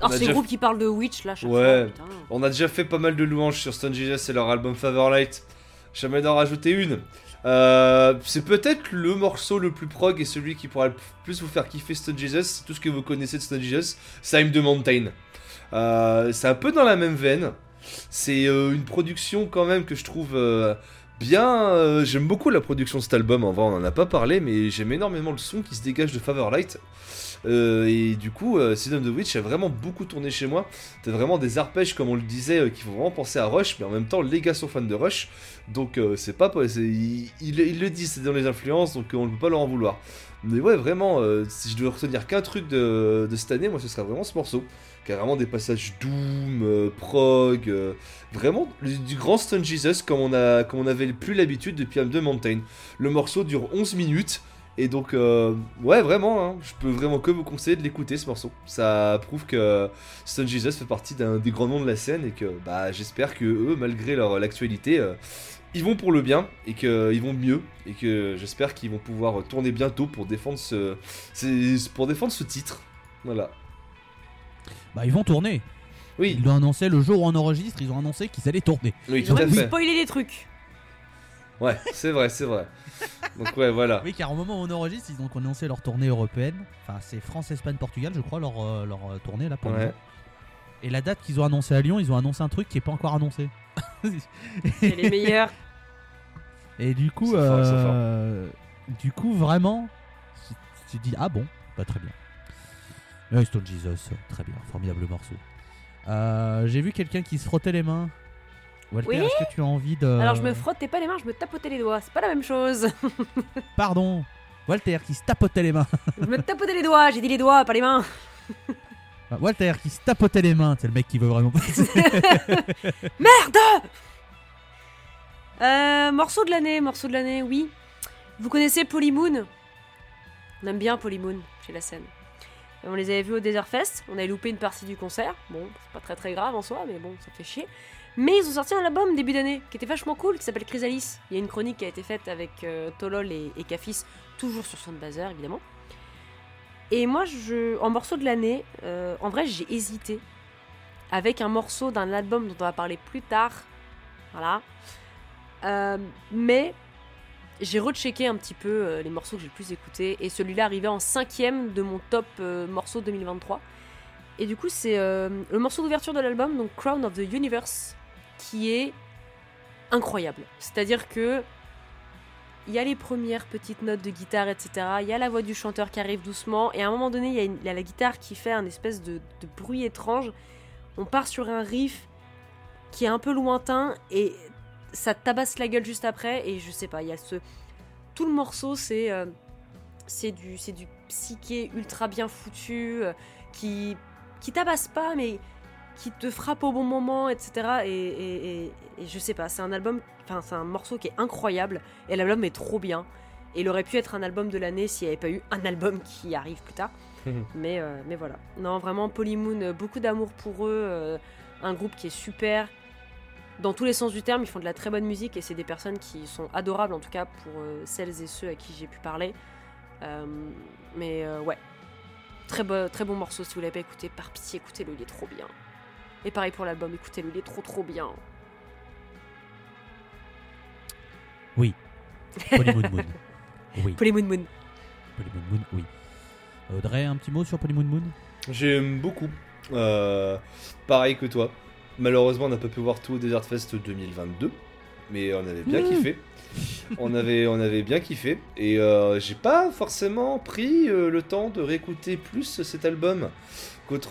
Alors on a ces déjà groupes qui parlent de Witch là, chaque Ouais. fois. On a déjà fait pas mal de louanges sur Stone Jesus et leur album Favorlight. Jamais d'en rajouter une. Euh, c'est peut-être le morceau le plus prog et celui qui pourra le plus vous faire kiffer Stone Jesus. C'est tout ce que vous connaissez de Stone Jesus. Time the Mountain. Euh, c'est un peu dans la même veine. C'est euh, une production quand même que je trouve bien. j'aime beaucoup la production de cet album. En vrai, on en a pas parlé, mais j'aime énormément le son qui se dégage de Favorlight. Euh, et du coup, euh, Season of the Witch a vraiment beaucoup tourné chez moi. T'as vraiment des arpèges, comme on le disait, euh, qui font vraiment penser à Rush, mais en même temps, les gars sont fans de Rush. Donc, euh, c'est pas. c'est- Ils il, il le disent, c'est dans les influences, donc euh, on ne peut pas leur en vouloir. Mais ouais, vraiment, euh, si je devais retenir qu'un truc de, cette année, moi, ce serait vraiment ce morceau. Qui a vraiment des passages doom, euh, prog, euh, vraiment du grand Stone Jesus comme on, comme on avait plus l'habitude depuis Am the Mountain. Le morceau dure 11 minutes. Et donc, euh, ouais, vraiment, hein, je peux vraiment que vous conseiller de l'écouter ce morceau. Ça prouve que Stone Jesus fait partie d'un des grands noms de la scène et que bah, j'espère que eux, malgré leur l'actualité, euh, ils vont pour le bien et qu'ils vont mieux et que j'espère qu'ils vont pouvoir tourner bientôt pour défendre ce, pour défendre ce titre. Voilà. Bah, ils vont tourner. Oui, Ils l'ont annoncé le jour où on enregistre, ils ont annoncé qu'ils allaient tourner. oui, Ils ont spoilé les trucs. Ouais, c'est vrai, c'est vrai. Donc ouais, voilà. Oui, car au moment où on enregistre, ils ont annoncé leur tournée européenne. Enfin, c'est France, Espagne, Portugal, je crois, leur, euh, leur euh, tournée là pour le Ouais. moment. Et la date qu'ils ont annoncé à Lyon, ils ont annoncé un truc qui est pas encore annoncé. C'est les meilleurs. Et du coup, fort, euh, du coup, vraiment, tu te dis ah bon, pas très bien. Stone Jesus, très bien, formidable morceau. Euh, J'ai vu quelqu'un qui se frottait les mains. Walter, Oui est-ce que tu as envie de Alors je me frottais pas les mains, je me tapotais les doigts. C'est pas la même chose. Pardon, Walter qui se tapotait les mains. je me tapotais les doigts, j'ai dit les doigts, pas les mains. Enfin, Walter qui se tapotait les mains, c'est le mec qui veut vraiment passer. Merde euh, Morceau de l'année, morceau de l'année, oui. Vous connaissez Polymoon On aime bien Polymoon chez la scène. On les avait vus au Desert Fest, on avait loupé une partie du concert. Bon, c'est pas très très grave en soi, mais bon, ça fait chier. Mais ils ont sorti un album début d'année qui était vachement cool, qui s'appelle Chrysalis. Il y a une chronique qui a été faite avec euh, et, Cafis, toujours sur Soundbazer évidemment. Et moi, je, en morceau de l'année, euh, en vrai, j'ai hésité avec un morceau d'un album dont on va parler plus tard. Voilà. Euh, mais j'ai rechecké un petit peu euh, les morceaux que j'ai le plus écoutés et celui-là arrivait en cinquième de mon top morceau 2023. Et du coup, c'est le morceau d'ouverture de l'album, donc Crown of the Universe, qui est incroyable. C'est-à-dire que il y a les premières petites notes de guitare, etc. Il y a la voix du chanteur qui arrive doucement, et à un moment donné, il y a, la guitare qui fait un espèce de, bruit étrange. On part sur un riff qui est un peu lointain, et ça tabasse la gueule juste après, et je sais pas, il y a ce... Tout le morceau, c'est... euh, c'est du, du psyché ultra bien foutu, euh, qui, qui tabasse pas, mais qui te frappe au bon moment, etc. Et, et- et- et je sais pas, c'est un album, enfin c'est un morceau qui est incroyable, et l'album est trop bien. Et il aurait pu être un album de l'année s'il n'y avait pas eu un album qui arrive plus tard. mais, euh, mais voilà. Non, vraiment, Polymoon, beaucoup d'amour pour eux, euh, un groupe qui est super. Dans tous les sens du terme, ils font de la très bonne musique et c'est des personnes qui sont adorables, en tout cas pour euh, celles et ceux à qui j'ai pu parler. Mais ouais, très, très bon morceau. Si vous l'avez pas écouté, par pitié, écoutez-le, il est trop bien. Et pareil pour l'album, écoutez-le, il est trop trop bien. Oui. Polymoon Moon. Polymoon Moon. Polymoon Moon, oui. Audrey, un petit mot sur Polymoon Moon J'aime beaucoup. Euh, pareil que toi. Malheureusement, on n'a pas pu voir tout au Desert Fest 2022, mais on avait bien mmh. kiffé. on, avait, on avait bien kiffé. Et euh, j'ai pas forcément pris euh, le temps de réécouter plus cet album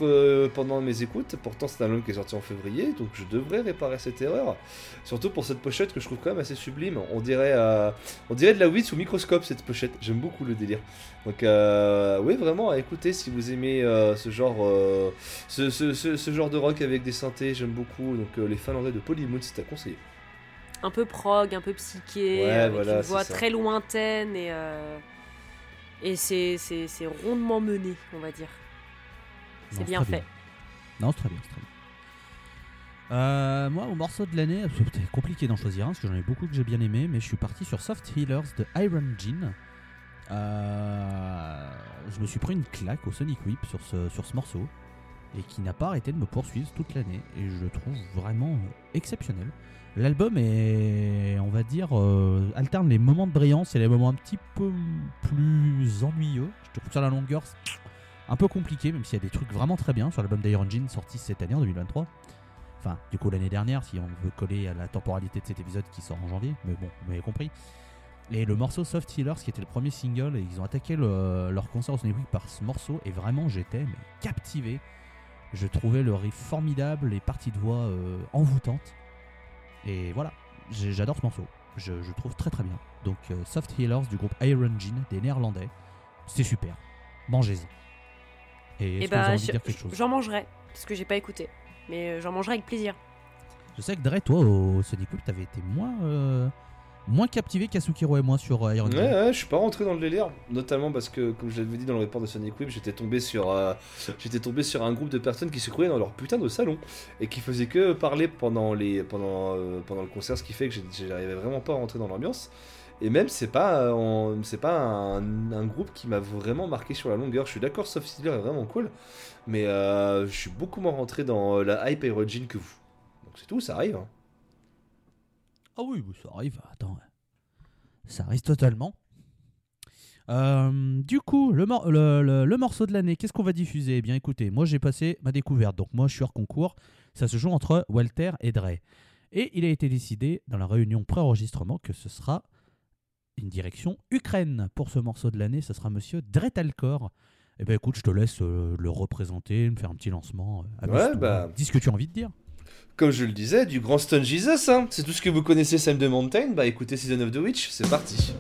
euh, pendant mes écoutes. Pourtant, c'est un album qui est sorti en février. Donc je devrais réparer cette erreur. Surtout pour cette pochette que je trouve quand même assez sublime. On dirait, euh, on dirait de la weed sous microscope cette pochette. J'aime beaucoup le délire. Donc euh, oui, vraiment à écouter si vous aimez euh, ce genre, ce, ce- ce- ce genre de rock avec des synthés. J'aime beaucoup. Donc les Finlandais de Polymoon, c'est à conseiller. Un peu prog, un peu psyché, Ouais, avec voilà, une voix ça. très lointaine et, et c'est rondement mené, on va dire. C'est bien fait. Non, c'est très bien, très bien. Euh, moi, au morceau de l'année, c'était compliqué d'en choisir un parce que j'en ai beaucoup que j'ai bien aimé, mais je suis parti sur Soft Healers de Iron Gin. Euh, je me suis pris une claque au Sonic Whip sur ce, sur ce morceau et qui n'a pas arrêté de me poursuivre toute l'année et je le trouve vraiment euh, exceptionnel. L'album est, on va dire, euh, alterne les moments de brillance et les moments un petit peu plus ennuyeux. Je trouve que sur la longueur, un peu compliqué, même s'il y a des trucs vraiment très bien sur l'album d'Iron Gin sorti cette année en 2023. Enfin, du coup, l'année dernière, si on veut coller à la temporalité de cet épisode qui sort en janvier, mais bon, vous m'avez compris. Et le morceau Soft Healers, qui était le premier single, et ils ont attaqué le- leur concert au Sonic Week par ce morceau, et vraiment, j'étais captivé. Je trouvais le riff formidable, les parties de voix euh, envoûtantes. Et voilà, j'adore ce morceau. Je, je le trouve très très bien. Donc, euh, Soft Healers du groupe Iron Gin, des Néerlandais. C'était super. Mangez-en. Et est-ce Et que vous avez bah, envie de je- dire quelque chose? j'en mangerai, parce que j'ai pas écouté. Mais euh, j'en mangerai avec plaisir. Je sais que Dre, toi, au Sonic Week, t'avais été moins, euh, moins captivé qu'Asukiro et moi sur euh, Iron Ouais, Man. ouais, je suis pas rentré dans le délire, notamment parce que, comme je l'avais dit dans le report de Sonic Whip, j'étais tombé sur, euh, j'étais tombé sur un groupe de personnes qui se croyaient dans leur putain de salon et qui faisaient que parler pendant les, pendant, euh, pendant le concert, ce qui fait que j'arrivais vraiment pas à rentrer dans l'ambiance. Et même, c'est pas, euh, pas un, groupe qui m'a vraiment marqué sur la longueur. Je suis d'accord, Soft Stealer est vraiment cool, mais euh, je suis beaucoup moins rentré dans euh, la hype Aerogene que vous. Donc c'est tout, ça arrive. hein. Ah oui, ça arrive. Attends. Ça arrive totalement. Du coup, le morceau de l'année, qu'est-ce qu'on va diffuser? Eh bien, écoutez, moi j'ai passé ma découverte. Donc, moi je suis hors concours. Ça se joue entre Walter et Dre. Et il a été décidé dans la réunion pré-enregistrement que ce sera une direction Ukraine pour ce morceau de l'année. Ce sera monsieur Dretalcor. Eh ben écoute, je te laisse euh, le représenter, me faire un petit lancement. euh, Ouais, bah. Dis ce que tu as envie de dire. Comme je le disais, du grand Stone Jesus, hein. c'est tout ce que vous connaissez Sam de Mountain, bah écoutez Season of the Witch, c'est parti.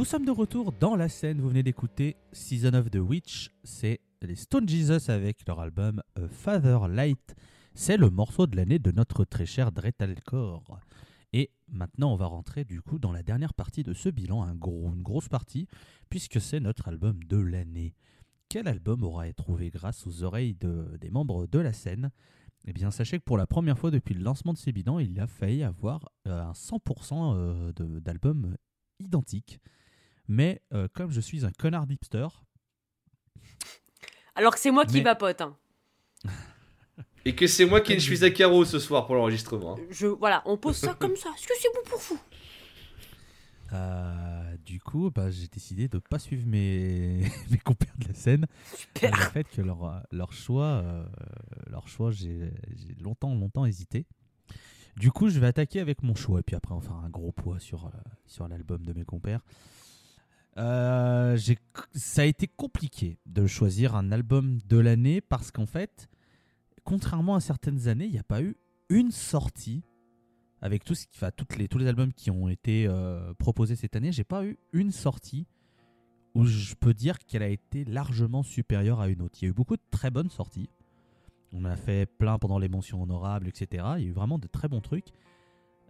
Nous sommes de retour dans la scène. Vous venez d'écouter Season of the Witch. C'est les Stone Jesus avec leur album Father Light. C'est le morceau de l'année de notre très cher Dretalcore. Et maintenant, on va rentrer du coup dans la dernière partie de ce bilan, un gros, une grosse partie, puisque c'est notre album de l'année. Quel album aura été trouvé grâce aux oreilles de- des membres de la scène? Eh bien, sachez que pour la première fois depuis le lancement de ces bilans, il a failli avoir euh, un 100% euh, d'albums identiques. Mais euh, comme je suis un connard d'hipster, Alors que c'est moi qui vapote. hein. Et que c'est moi qui suis à carreau ce soir pour l'enregistrement. Je, voilà, on pose ça comme ça. Est-ce que c'est bon pour vous? Euh, du coup, bah, j'ai décidé de ne pas suivre mes, mes compères de la scène. Super. Le fait que leur, leur choix, euh, leur choix j'ai j'ai longtemps, longtemps hésité. Du coup, je vais attaquer avec mon choix et puis après on fera un gros poids sur, euh, sur l'album de mes compères. Euh, ça a été compliqué de choisir un album de l'année parce qu'en fait, contrairement à certaines années, il n'y a pas eu une sortie avec tous les albums qui ont été euh, proposés cette année. J'ai pas eu une sortie où je peux dire qu'elle a été largement supérieure à une autre. Il y a eu beaucoup de très bonnes sorties. On a fait plein pendant les mentions honorables, etc. Il y a eu vraiment de très bons trucs.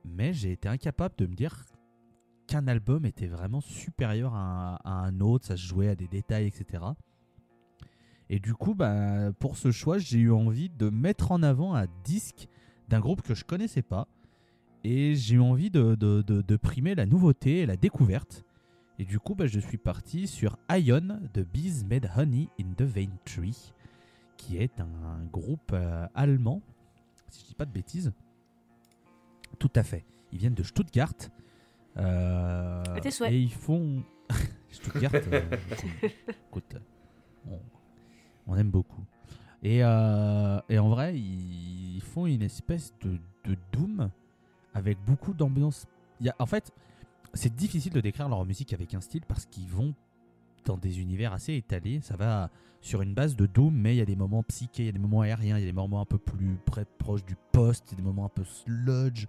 Mais j'ai été incapable de me dire qu'un album était vraiment supérieur à un, autre. Ça se jouait à des détails, etc. Et du coup, bah, pour ce choix, j'ai eu envie de mettre en avant un disque d'un groupe que je connaissais pas. Et j'ai eu envie de, de- de- de primer la nouveauté et la découverte. Et du coup, bah, je suis parti sur Ion de Bees Made Honey in the Vein Tree, qui est un groupe euh, allemand, si je dis pas de bêtises. Tout à fait. Ils viennent de Stuttgart. Euh, À tes souhaits. et ils font. Stuttgart, euh, écoute, on, on aime beaucoup. Et, euh, et en vrai, ils font une espèce de, de Doom avec beaucoup d'ambiance. En fait, c'est difficile de décrire leur musique avec un style parce qu'ils vont dans des univers assez étalés. Ça va sur une base de Doom, mais il y a des moments psychés, il y a des moments aériens, il y a des moments un peu plus près, proches du poste, il y a des moments un peu sludge.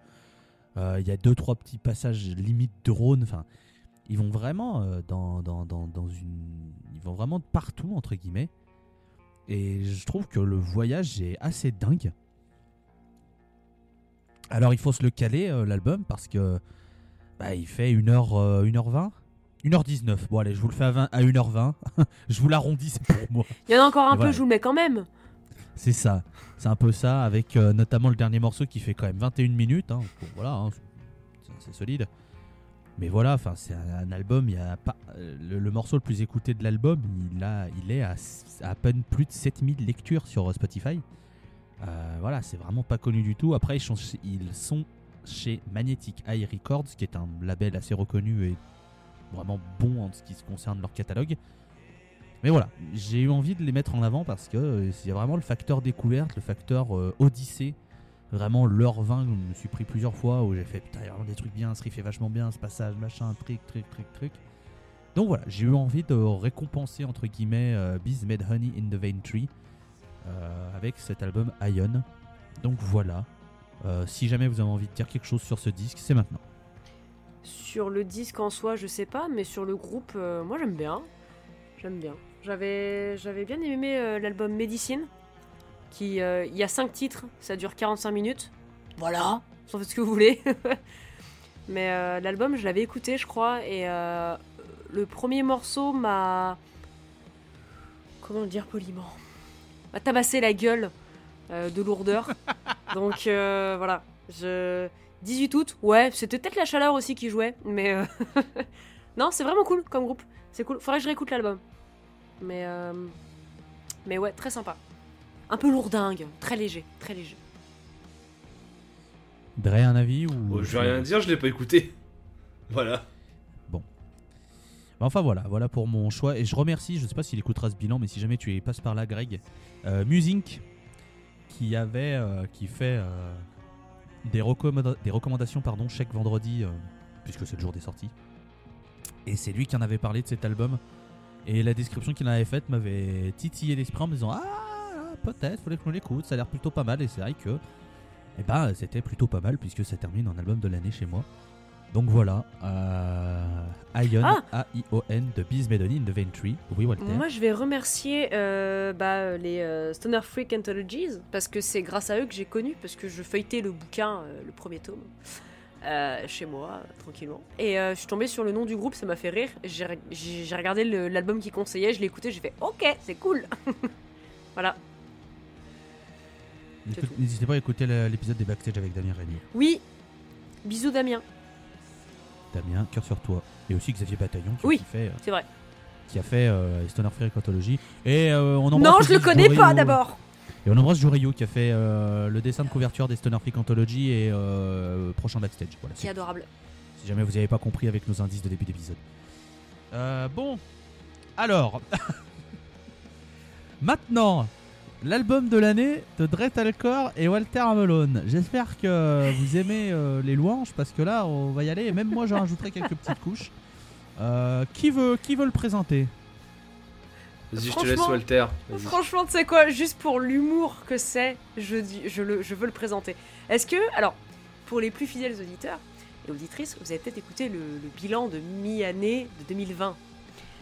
Euh, Il y a deux, trois petits passages limite drone. Enfin, ils vont vraiment euh, dans, dans, dans, dans une. Ils vont vraiment de partout, entre guillemets. Et je trouve que le voyage est assez dingue. Alors il faut se le caler, euh, l'album, parce que bah, il fait 1h, euh, 1h20 1h19. Bon allez, je vous le fais à, 20 à 1h20. je vous l'arrondis, c'est pour moi. Il y en a encore un peu, je vous le mets quand même. C'est ça. C'est un peu ça, avec euh, notamment le dernier morceau qui fait quand même 21 minutes. hein. Voilà, hein, c'est- solide. Mais voilà, c'est un, album. Il y a pas euh, le, morceau le plus écouté de l'album. Il il est à, à peine plus de 7000 lectures sur euh, Spotify. Voilà, c'est vraiment pas connu du tout. Après, ils sont, ils sont chez Magnetic Eye Records, qui est un label assez reconnu et vraiment bon en ce qui se concerne leur catalogue. Mais voilà, j'ai eu envie de les mettre en avant parce que il y a vraiment le facteur découverte, le facteur euh, odyssée. Vraiment l'heure 20, je me suis pris plusieurs fois où j'ai fait putain, il y a vraiment des trucs bien, ce riff est vachement bien, ce passage, machin, truc, truc, truc, truc. Donc voilà, j'ai eu envie de récompenser entre guillemets euh, Bees Made Honey in the Vein Tree euh, avec cet album Ion. Donc voilà, Euh, si jamais vous avez envie de dire quelque chose sur ce disque, c'est maintenant. Sur le disque en soi, je sais pas, mais sur le groupe, moi j'aime bien. J'aime bien. J'avais, j'avais bien aimé euh, l'album Medicine, qui, euh, il y a 5 titres, ça dure 45 minutes. Voilà, vous en faites ce que vous voulez. mais euh, l'album, je l'avais écouté, je crois, et le premier morceau m'a. Comment le dire poliment M'a tabassé la gueule de lourdeur. Donc voilà, je. 18 août, ouais, c'était peut-être la chaleur aussi qui jouait, mais euh, non, c'est vraiment cool comme groupe. C'est cool. Faudrait que je réécoute l'album. Mais euh, mais ouais, très sympa. Un peu lourdingue, très léger, très léger. Dre, un avis ou Oh, je vais rien dire, je l'ai pas écouté. Voilà. Bah, Enfin voilà, voilà pour mon choix. Et je remercie, je sais pas s'il écoutera ce bilan, mais si jamais tu passes par là, Greg, euh, Musink, qui avait, euh, qui fait euh, des, recommanda- des recommandations pardon, chaque vendredi, euh, puisque c'est le jour des sorties. Et c'est lui qui en avait parlé de cet album. Et la description qu'il en avait faite m'avait titillé l'esprit en me disant Ah, peut-être, faudrait que je l'écoute, ça a l'air plutôt pas mal. Et c'est vrai que eh ben, c'était plutôt pas mal, puisque ça termine en album de l'année chez moi. Donc voilà, euh, Ion, Ah A-I-O-N de Biz Medoni in the Ventry. Oui, Walter. Moi, je vais remercier euh, bah, les euh, Stoner Freak Anthologies parce que c'est grâce à eux que j'ai connu, parce que je feuilletais le bouquin, euh, le premier tome, euh, chez moi, tranquillement. Et euh, je suis tombée sur le nom du groupe, ça m'a fait rire. J'ai re- J'ai j'ai regardé l'album qu'ils conseillaient, je l'ai écouté, j'ai fait OK, c'est cool. voilà. N'hésitez pas à écouter l'épisode des backstage avec Damien Régnier. Oui, bisous Damien, Damien, cœur sur toi. Et aussi Xavier Bataillon qui, Oui. qui fait, euh, c'est vrai. qui a fait euh, Stoner. Et on embrasse Non, je le connais pas d'abord. Et on embrasse Jorio qui a fait euh, le dessin de couverture des Stoner Freak Anthology et euh, prochain backstage. Voilà, C'est adorable. si jamais vous n'avez pas compris avec nos indices de début d'épisode. Euh, bon, alors, maintenant, l'album de l'année de Dret Alcor et Walter Amelone. J'espère que vous aimez les louanges parce que là, on va y aller. Et même moi, j'en rajouterai quelques petites couches. Qui veut, qui veut le présenter? Vas-y, je te laisse, Franchement- Walter. Franchement, tu sais quoi, juste pour l'humour que c'est, je, dis, je, le, je veux le présenter. Est-ce que, alors, pour les plus fidèles auditeurs et auditrices, vous avez peut-être écouté le, le bilan de mi-année de 2020,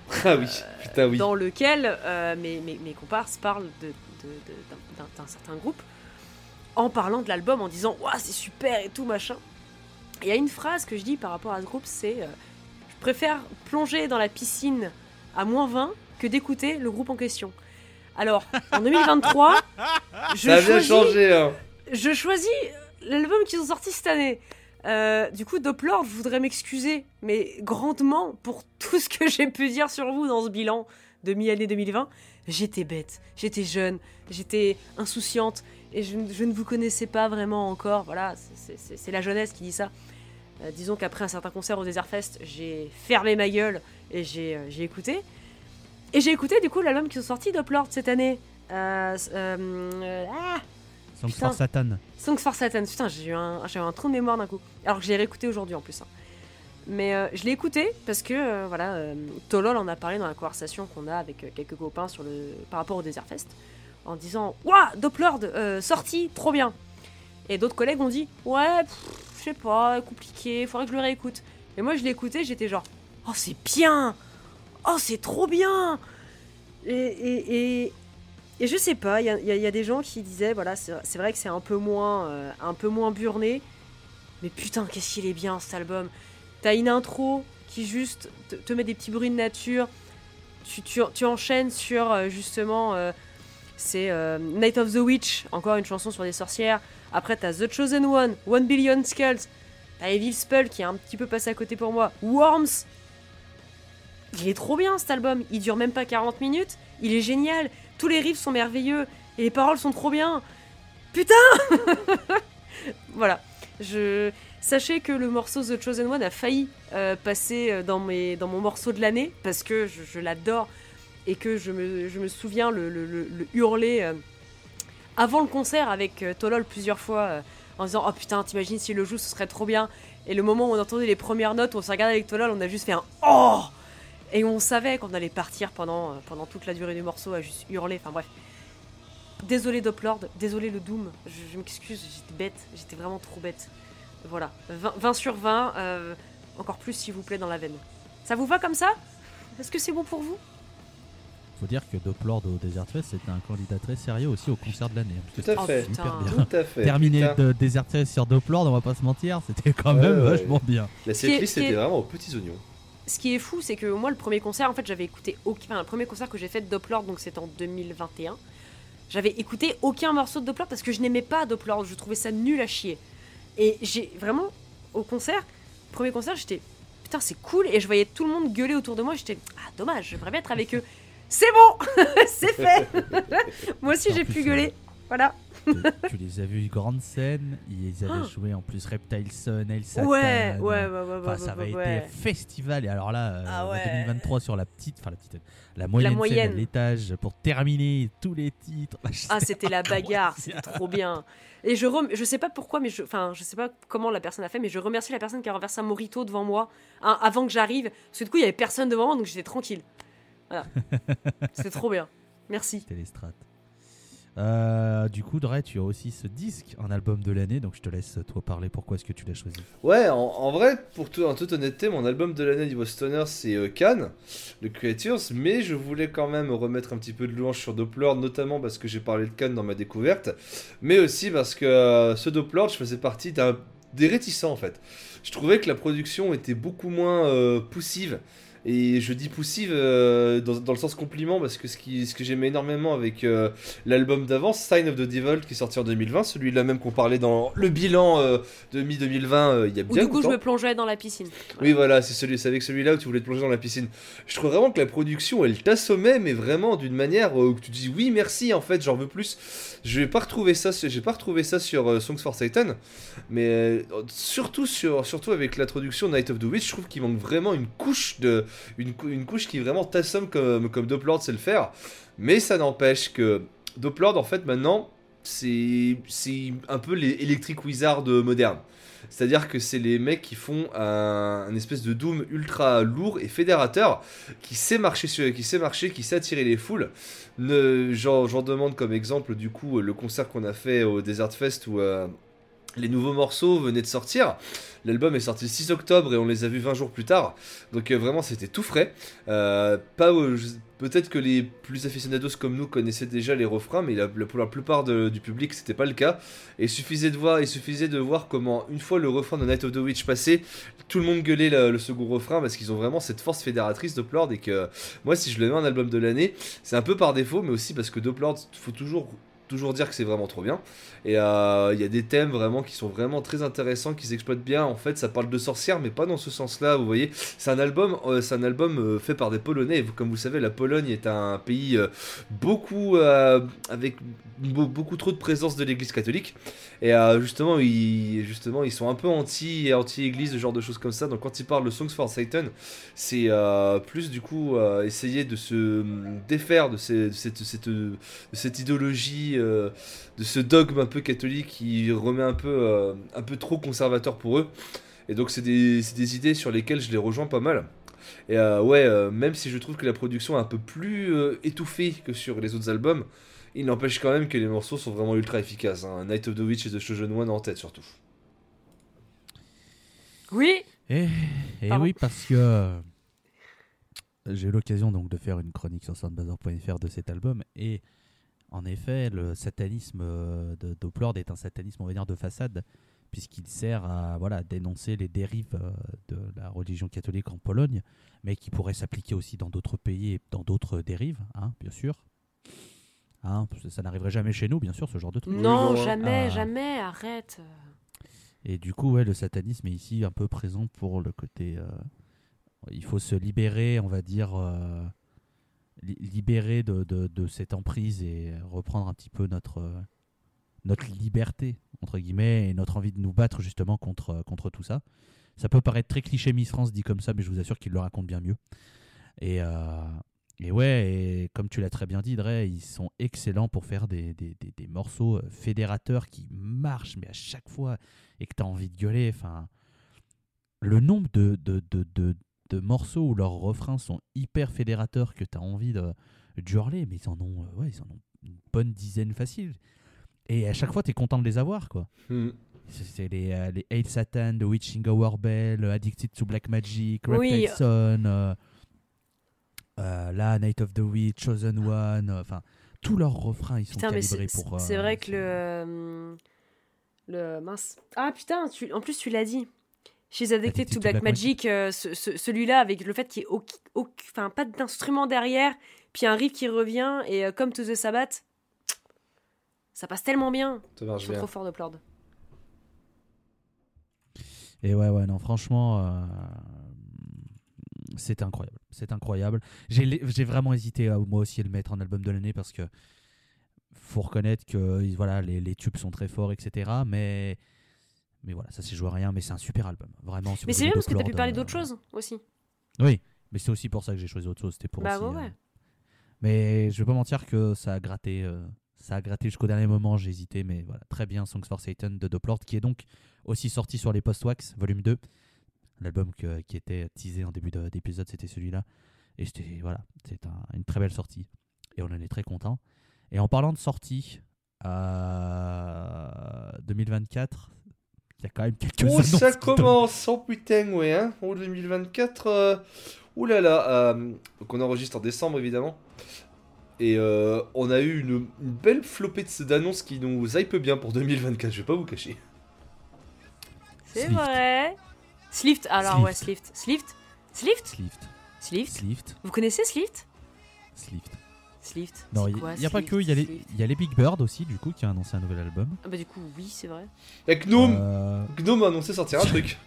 Ah oui, putain, oui. dans lequel euh, mes, mes, mes comparses parlent d'un, certain groupe, en parlant de l'album, en disant « Ouah, c'est super et tout, machin ». Et il y a une phrase que je dis par rapport à ce groupe, c'est euh, Je préfère plonger dans la piscine à moins 20 que d'écouter le groupe en question ». Alors, en 2023, je Ça a bien choisis, changé, hein. je choisis l'album qu'ils ont sorti cette année. Euh, du coup, Doppler, je voudrais m'excuser, mais grandement pour tout ce que j'ai pu dire sur vous dans ce bilan de mi-année 2020. J'étais bête, j'étais jeune, j'étais insouciante et je, ne- je ne vous connaissais pas vraiment encore. Voilà, c'est- la jeunesse qui dit ça. Euh, disons qu'après un certain concert au Desert Fest, j'ai fermé ma gueule et j'ai euh, j'ai écouté. Et j'ai écouté du coup l'album qui sont sortis Doppler cette année. Euh, euh, ah Songs Putain. for Satan. Songs for Satan, putain, j'ai eu, un, j'ai eu un trou de mémoire d'un coup. Alors que je l'ai réécouté aujourd'hui en plus. hein. Mais euh, je l'ai écouté parce que, voilà, Tolol en a parlé dans la conversation qu'on a avec quelques copains sur le, par rapport au Desert Fest, en disant Doppler, euh, sorti, trop bien. Et d'autres collègues ont dit Ouais, je sais pas, compliqué, faudrait que je le réécoute. Et moi je l'ai écouté, j'étais genre Oh, c'est bien Oh, c'est trop bien et, et, et, je sais pas, il y a, des gens qui disaient, voilà, c'est vrai que c'est un peu moins, euh, un peu moins burné, mais putain, qu'est-ce qu'il est bien cet album. T'as une intro qui juste te, met des petits bruits de nature. Tu, tu, enchaînes sur euh, justement, euh, c'est Night of the Witch, encore une chanson sur des sorcières. Après, t'as The Chosen One, One Billion Skulls. T'as Evil Spell qui est un petit peu passé à côté pour moi. Worms. Il est trop bien cet album. Il dure même pas 40 minutes. Il est génial. Tous les riffs sont merveilleux. Et les paroles sont trop bien. Putain Voilà. Sachez que le morceau The Chosen One a failli euh, passer euh, dans, mes, dans mon morceau de l'année parce que je, l'adore et que je me, je me souviens le, le- le- le hurler euh, avant le concert avec Tolol plusieurs fois en disant Oh putain, t'imagines si le joue, ce serait trop bien. Et le moment où on entendait les premières notes, on s'est regardé avec Tolol, on a juste fait un Oh Et on savait qu'on allait partir pendant, euh, pendant toute la durée du morceau à juste hurler. Enfin bref. Désolé Doplord, désolé le Doom, je, je m'excuse, j'étais bête, j'étais vraiment trop bête. Voilà, 20, 20 sur 20, euh, encore plus s'il vous plaît dans la veine. Ça vous va comme ça? Est-ce que c'est bon pour vous? Faut dire que Doplord au Desert Fest c'était un candidat très sérieux aussi au concert de l'année. Tout à Oh, fait. c'était hyper bien. Tout à fait. Putain. de Desert Fest sur Doplord, on va pas se mentir, c'était quand Ouais, même ouais. vachement bien. La setlist ce qui est- était vraiment aux petits oignons. Ce qui est fou, c'est que moi, le premier concert, en fait, j'avais écouté aucun. Enfin, le premier concert que j'ai fait de Doplord, donc c'était en 2021. J'avais écouté aucun morceau de Doplord parce que je n'aimais pas Doplord, je trouvais ça nul à chier. Et j'ai vraiment, au concert, premier concert, j'étais putain, c'est cool. Et je voyais tout le monde gueuler autour de moi, j'étais ah, dommage, j'aimerais bien être avec eux. C'est bon C'est fait Moi aussi, j'ai pu gueuler. Voilà. tu, les as vus grande scène, ils avaient joué en plus Reptile Son, El Satan. Ouais, ouais, ouais, ouais. Enfin, ça avait été festival. Et alors là, euh, Ah en ouais. 2023 sur la petite, enfin la petite, la moyenne, moyenne. l'étage pour terminer tous les titres. Ah, c'était la bagarre, c'était trop bien. Et je rem- je sais pas pourquoi, mais je, enfin, je sais pas comment la personne a fait, mais je remercie la personne qui a renversé un morito devant moi, hein, avant que j'arrive, parce que du coup, il y avait personne devant moi, donc j'étais tranquille. Voilà. C'était trop bien. Merci. C'était les strats. Euh, du coup, Dre, tu as aussi ce disque, un album de l'année, donc je te laisse toi parler pourquoi est-ce que tu l'as choisi? Ouais, en, vrai, pour tout, en toute honnêteté, mon album de l'année niveau stoner, c'est euh, Cannes, le Creatures, mais je voulais quand même remettre un petit peu de louange sur Doppler, notamment parce que j'ai parlé de Cannes dans ma découverte, mais aussi parce que euh, ce Doppler, je faisais partie d'un des réticents en fait. Je trouvais que la production était beaucoup moins euh, poussive. Et je dis poussive euh, dans, dans le sens compliment parce que ce, qui, ce que j'aimais énormément avec euh, l'album d'avant, Sign of the Devil, qui est sorti en 2020, celui-là même qu'on parlait dans le bilan euh, de mi-2020 il y a Ou bien du coup, je me plongeais dans la piscine. Oui, voilà, c'est celui, c'est avec celui-là où tu voulais te plonger dans la piscine. Je trouve vraiment que la production, elle t'assommait, mais vraiment d'une manière euh, où tu dis oui, merci, en fait, j'en veux plus. Je vais pas retrouver ça, j'ai pas retrouvé ça sur euh, Songs for Satan, mais euh, surtout sur, surtout avec l'introduction Night of the Witch, je trouve qu'il manque vraiment une couche de, une, cou- une couche qui vraiment t'assomme comme comme Doplord sait le faire. Mais ça n'empêche que Doplord, en fait, maintenant, c'est un peu les Electric Wizards modernes. C'est-à-dire que c'est les mecs qui font un, espèce de doom ultra lourd et fédérateur qui sait marcher, sur, qui sait marcher, qui sait attirer les foules. J'en demande comme exemple du coup le concert qu'on a fait au Desert Fest où euh, les nouveaux morceaux venaient de sortir. L'album est sorti le 6 octobre et on les a vus 20 jours plus tard. Donc euh, vraiment c'était tout frais. Euh, Peut-être que les plus aficionados comme nous connaissaient déjà les refrains, mais pour la plupart du public c'était pas le cas. Et il suffisait de voir, il suffisait de voir comment une fois le refrain de Night of the Witch passé, tout le monde gueulait le, second refrain parce qu'ils ont vraiment cette force fédératrice Doplord et que moi si je le mets en album de l'année, c'est un peu par défaut, mais aussi parce que Doplord, faut toujours toujours dire que c'est vraiment trop bien. Et euh, il y a des thèmes vraiment qui sont vraiment très intéressants, qui s'exploitent bien. En fait, ça parle de sorcières, mais pas dans ce sens-là. Vous voyez, c'est un album, euh, c'est un album euh, fait par des Polonais. Et comme vous savez, la Pologne est un pays beaucoup avec be- beaucoup trop de présence de l'Église catholique. Et euh, justement, ils, sont un peu anti anti-Église, ce genre de choses comme ça. Donc quand ils parlent de Songs for Satan, c'est euh, plus du coup euh, essayer de se défaire de, cette, idéologie, de ce dogme un peu catholique qui remet un peu, un peu trop conservateur pour eux. Et donc c'est des, des idées sur lesquelles je les rejoins pas mal. Et ouais, même si je trouve que la production est un peu plus étouffée que sur les autres albums, il n'empêche quand même que les morceaux sont vraiment ultra efficaces. hein. Night of the Witch et The Chosen One en tête surtout. Oui, Et, et Pardon. oui, parce que euh, j'ai eu l'occasion donc de faire une chronique sur soundbazer.fr de cet album et en effet, le satanisme euh, de Doplord est un satanisme, on va dire, de façade, puisqu'il sert à voilà, dénoncer les dérives euh, de la religion catholique en Pologne, mais qui pourrait s'appliquer aussi dans d'autres pays et dans d'autres dérives, hein, bien sûr. Hein, ça n'arriverait jamais chez nous, bien sûr, ce genre de truc. non, jamais, ah. jamais, arrête. Et du coup, ouais, le satanisme est ici un peu présent pour le côté. euh, il faut se libérer, on va dire, euh, li- libérer de, de, de cette emprise et reprendre un petit peu notre, euh, notre liberté, entre guillemets, et notre envie de nous battre justement contre, contre tout ça. Ça peut paraître très cliché Miss France dit comme ça, mais je vous assure qu'il le raconte bien mieux. Et, euh, et ouais, et comme tu l'as très bien dit, Dre, ils sont excellents pour faire des, des, des, des morceaux euh, fédérateurs qui marchent, mais à chaque fois, et que tu as envie de gueuler. Enfin, le nombre de, de, de, de, de morceaux où leurs refrains sont hyper fédérateurs que tu as envie de d'hurler, mais ils en ont, euh, ouais, ils en ont une bonne dizaine facile. Et à chaque fois, tu es content de les avoir, quoi. Hmm. C'est- les, euh, les Hail Satan, The Witching Hour Bell, Addicted to Black Magic, Oui. Son, euh, euh, là, Night of the Witch, Chosen One, euh, enfin, tous leurs refrains, ils sont Putain, calibrés c'est pour... c'est euh, vrai que le. euh, Le. Mince. Ah putain, tu- en plus tu l'as dit. She's Addicted to Black, Magic, euh, ce- ce- celui-là avec le fait qu'il n'y ait pas d'instrument derrière, puis un riff qui revient, et euh, comme To the Sabbath, ça passe tellement bien. Ça sont bien. trop forts de Plord. Et ouais, ouais, non, franchement, euh, c'est incroyable. C'est incroyable. J'ai vraiment hésité à moi aussi à le mettre en album de l'année parce que faut reconnaître que ils- voilà, les, les tubes sont très forts, etc. Mais, mais voilà, ça c'est joué à rien, mais c'est un super album. Vraiment. Mais c'est bien parce que t'as pu parler euh, d'autres choses aussi. Oui, mais c'est aussi pour ça que j'ai choisi autre chose. C'était pour Bah aussi, ouais, euh. Mais je vais pas mentir que ça a gratté. euh, ça a gratté jusqu'au dernier moment, j'ai hésité, mais voilà, très bien Songs for Satan de Doplord, qui est donc aussi sorti sur les Post-Wax, volume 2. L'album qui était teasé en début de- d'épisode, c'était celui-là. Et c'était voilà, c'est un- une très belle sortie. Et on en est très content. Et en parlant de sortie, euh, 2024, il y a quand même quelques Oh, ça commence, oh putain, ouais, hein. Oh, 2024, euh... ouh là là, euh... donc on enregistre en décembre évidemment. Et euh, on a eu une, une belle flopée de- d'annonces qui nous hype bien pour 2024, je vais pas vous cacher. C'est vrai. Slift, alors Slift. ouais, Slift. Slift Slift? Slift, Slift Slift, Vous connaissez Slift? Slift. Slift. Non, il n'y a pas que, il y, a les- Slift? il y a les Big Bird aussi, du coup, qui a annoncé un nouvel album. Ah bah du coup, oui, c'est vrai. La Gnome, Euh, Gnome a annoncé sortir un truc.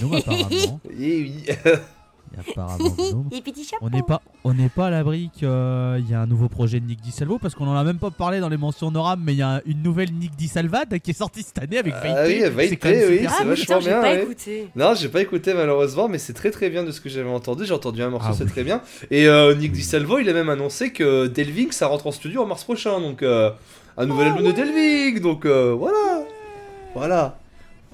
Gnome, apparemment. Eh oui. Apparemment Gnome. Les petits chapeaux. On n'est pas, on n'est pas à l'abri qu'il y a un nouveau projet de Nick DiSalvo parce qu'on en a même pas parlé dans les mentions Noram, mais il y a une nouvelle Nick DiSalvad qui est sortie cette année avec Ah Veité. oui, même oui. Ah c'est vachement bien, pas ouais. écouté. Non, j'ai pas écouté malheureusement, mais c'est très très bien de ce que j'avais entendu. J'ai entendu un morceau, Ah c'est oui. très bien. Et euh, Nick DiSalvo, il a même annoncé que Delving, ça rentre en studio en mars prochain. Donc, euh, un nouvel album de Delving. Donc, euh, voilà. Voilà.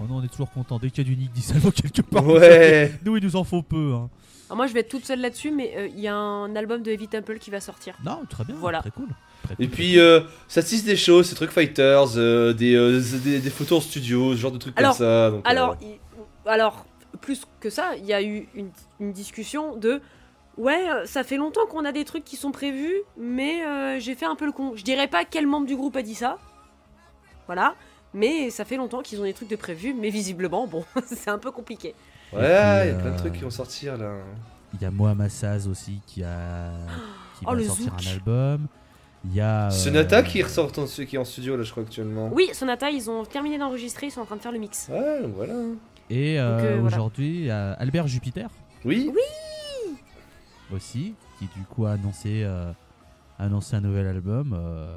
Oh non, on est toujours content dès qu'il y a du Nick DiSalvo quelque part. Ouais. Nous, il nous en faut peu. hein. Alors moi, je vais être toute seule là-dessus, mais euh, il y a un album de Heavy Temple qui va sortir. Non, très bien. Voilà. Très cool. Très Et puis, euh, ça tisse des choses, c'est trucs fighters, euh, des, euh, des, des photos en studio, ce genre de trucs Alors- comme ça. Donc, euh, Alors, il- alors plus que ça, il y a eu une, une discussion de ouais, euh, ça fait longtemps qu'on a des trucs qui sont prévus, mais euh, j'ai fait un peu le con. Je dirais pas quel membre du groupe a dit ça. Voilà. Mais ça fait longtemps qu'ils ont des trucs de prévus, mais visiblement, bon, c'est un peu compliqué. Ouais, il y a plein de euh, trucs qui vont sortir là. Il y a Mohamed Saz aussi qui a qui Oh, va le sortir zouk. un album. Il y a euh, Sonata qui ressort en, qui est en studio là, je crois actuellement. Oui, Sonata, ils ont terminé d'enregistrer, ils sont en train de faire le mix. Ouais, donc voilà. Et euh, euh, voilà. aujourd'hui, il y a Albert Jupiter Oui. aussi, qui du coup a annoncé, euh, a annoncé un nouvel album. euh,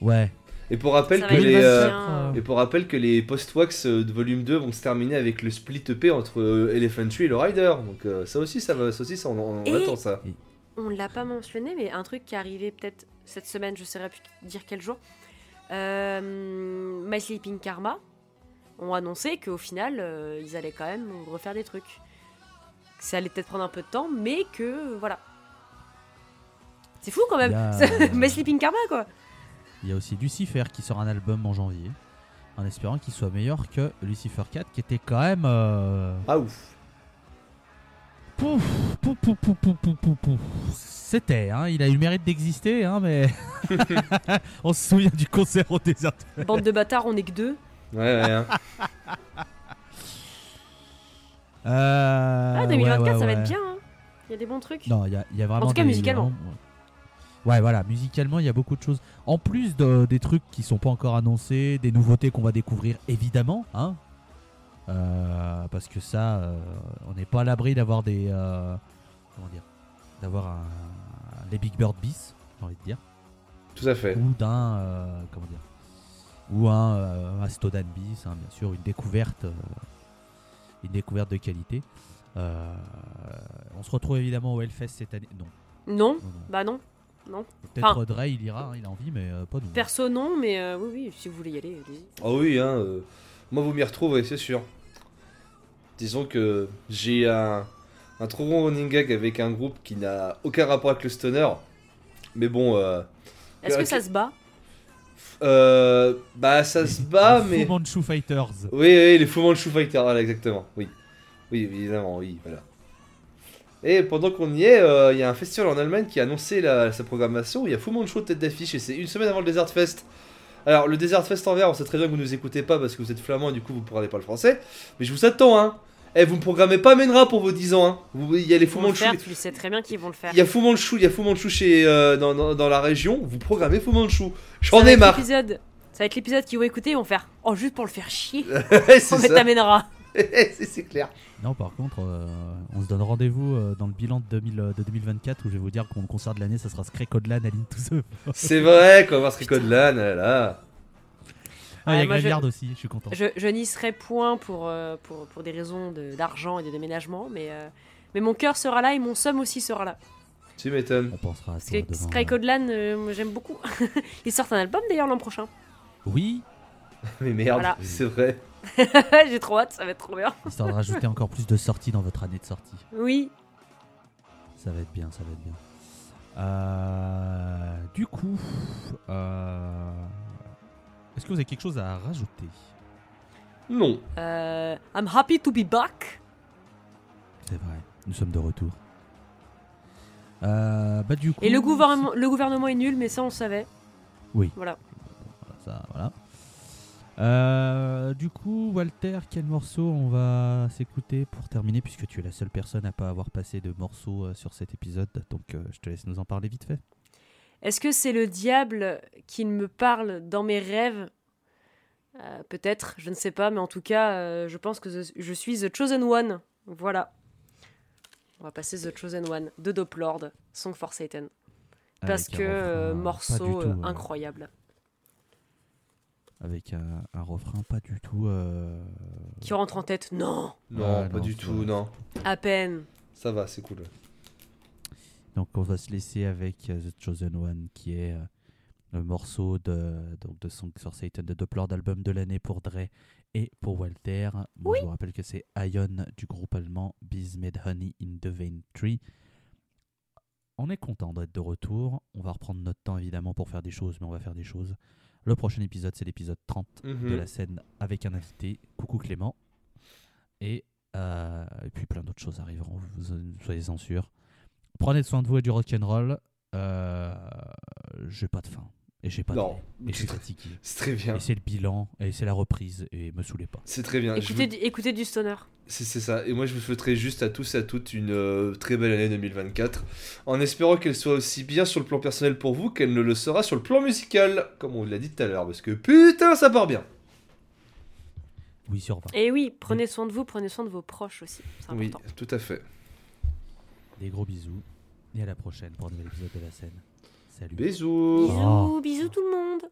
Ouais. Et pour rappel que les. euh, bien. Et pour rappel que les post-wax euh, de volume 2 vont se terminer avec le split EP entre euh, Elephant Tree et le Rider. Donc euh, ça aussi, ça va, ça aussi, ça, on, on Et- attend ça. On l'a pas mentionné, mais un truc qui est arrivé peut-être cette semaine, je saurais plus dire quel jour. Euh, My Sleeping Karma ont annoncé qu'au final, euh, ils allaient quand même refaire des trucs. Ça allait peut-être prendre un peu de temps, mais que voilà. C'est fou quand même. Il y a- My Sleeping Karma quoi. Il y a aussi Lucifer qui sort un album en janvier, en espérant qu'il soit meilleur que Lucifer 4, qui était quand même. euh, Ah ouf. Pouf, pouf, pouf, pouf, pouf, pouf, pouf, pouf. C'était, hein, il a eu le mérite d'exister, hein, mais on se souvient du concert au désert. Bande de bâtards, on est que deux. Ouais, ouais. hein. Euh, Ah, 2024, ouais, ouais, ça va être bien. hein. Il y a des bons trucs. Non, il y a, il y a vraiment. En tout cas, des- musicalement. vraiment- Ouais, voilà, musicalement, il y a beaucoup de choses. En plus de, des trucs qui sont pas encore annoncés, des nouveautés qu'on va découvrir, évidemment, hein. Euh, parce que ça, euh, on n'est pas à l'abri d'avoir des. euh, comment dire D'avoir un, les Big Bird bis, j'ai envie de dire. Tout à fait. Ou d'un. euh, comment dire Ou un euh, Astodan bis, hein, bien sûr, une découverte. euh, une découverte de qualité. Euh, on se retrouve évidemment au Hellfest cette année. Non, Non, non, non. bah non. Non. Peut-être Enfin- Dre, il ira, hein, il a envie, mais euh, pas nous. Perso, non, mais euh, oui, oui, si vous voulez y aller, allez-y. Ah oui, hein. euh, moi, vous m'y retrouvez, c'est sûr. Disons que j'ai un, un trop bon running gag avec un groupe qui n'a aucun rapport avec le stoner. Mais bon, euh, Est-ce que ça se bat? Euh, bah ça se bat, Fu mais. Manchu Fighters. Oui, oui, les Fu Manchu Fighters, voilà, exactement. Oui, oui, évidemment, oui, voilà. Et pendant qu'on y est, euh, il y a un festival en Allemagne qui a annoncé la- sa programmation. Il y a Fu Manchu tête d'affiche et c'est une semaine avant le Desert Fest. Alors, le Desert Fest en vert, on sait très bien que vous nous écoutez pas parce que vous êtes flamand et du coup vous ne parlez pas le français. Mais je vous attends, hein. Eh, vous me programmez pas Menra pour vos 10 ans, hein. Vous- Il y a les Ils Fu vont le Manchu. faire, tu sais très bien qu'ils vont le faire. Il y a Fu Manchu, il y a Fu Manchu chez, euh, dans, dans- dans la région. Vous programmez Fu Manchu. Ça J'en ai marre. l'épisode- Ça va être l'épisode qu'ils vont écter, ils vont faire Oh, juste pour le faire chier, on ça. c'est c'est clair. Non, par contre, euh, on se donne rendez-vous euh, dans le bilan de, 2000, euh, de 2024 où je vais vous dire que mon concert de l'année, ça sera Scray Codlan à Link to the. C'est vrai qu'on va voir code là, là. Ah, il y a je- Graveyard aussi, je suis content. Je, je n'y serai point pour, euh, pour, pour des raisons de- d'argent et de déménagement, mais, euh, mais mon cœur sera là et mon somme aussi sera là. Tu m'étonnes. On pensera à moi, j'aime beaucoup. Ils sortent un album d'ailleurs l'an prochain. Oui, Mais merde, Voilà. c'est vrai. J'ai trop hâte, ça va être trop bien. histoire de rajouter encore plus de sorties dans votre année de sortie. Oui, Ça va être bien, ça va être bien. Euh, du coup, euh, est-ce que vous avez quelque chose à rajouter? Non. Euh, I'm happy to be back. C'est vrai, nous sommes de retour. Euh, bah du coup, Et le gouvernement, le gouvernement est nul, mais ça on le savait. Oui. Voilà. ça, voilà. Euh, du coup, Walter, quel morceau on va s'écouter pour terminer, puisque tu es la seule personne à pas avoir passé de morceaux euh, sur cet épisode, donc euh, je te laisse nous en parler vite fait. Est-ce que c'est le diable qui me parle dans mes rêves? Euh, Peut-être, je ne sais pas, mais en tout cas, je pense que je- suis The Chosen One. Voilà. On va passer The Chosen One de Dope Lord, Song for Satan. Parce Avec que refrain morceau tout, incroyable. Avec un, un refrain pas du tout. euh, Qui rentre en tête Non Non, pas non, du tout, vrai. non. À peine. Ça va, c'est cool. Donc on va se laisser avec euh, The Chosen One, qui est euh, le morceau de, donc de Song for Satan, de Doppler d'album de l'année pour Dre et pour Walter. Moi, Je vous rappelle que c'est Ion du groupe allemand Bees Made Honey in the Vein Tree. On est content d'être de retour. On va reprendre notre temps évidemment pour faire des choses, mais on va faire des choses. Le prochain épisode, c'est l'épisode 30 de Mhm. la scène avec un invité. Coucou Clément. Et, euh, et puis plein d'autres choses arriveront, vous, soyez-en sûrs. Prenez soin de vous et du rock'n'roll. Euh, j'ai pas de faim. Et j'ai pas Non, de lait. Et je suis c'est très- fatigué. c'est très bien. Et c'est le bilan. Et c'est la reprise. Et me saoulez pas. C'est très bien. Écoutez, vous- du, écoutez du stoner. C'est c'est ça. Et moi, je vous souhaiterais juste à tous et à toutes une euh, très belle année 2024, en espérant qu'elle soit aussi bien sur le plan personnel pour vous qu'elle ne le sera sur le plan musical, comme on l'a dit tout à l'heure, parce que putain, ça part bien. Oui, sur 20. Et oui, prenez soin de vous, prenez soin de vos proches aussi. C'est Oui, tout à fait. Des gros bisous. Et à la prochaine pour un nouvel épisode de la scène. Salut. Bisous. Bisous, Oh. bisous tout le monde.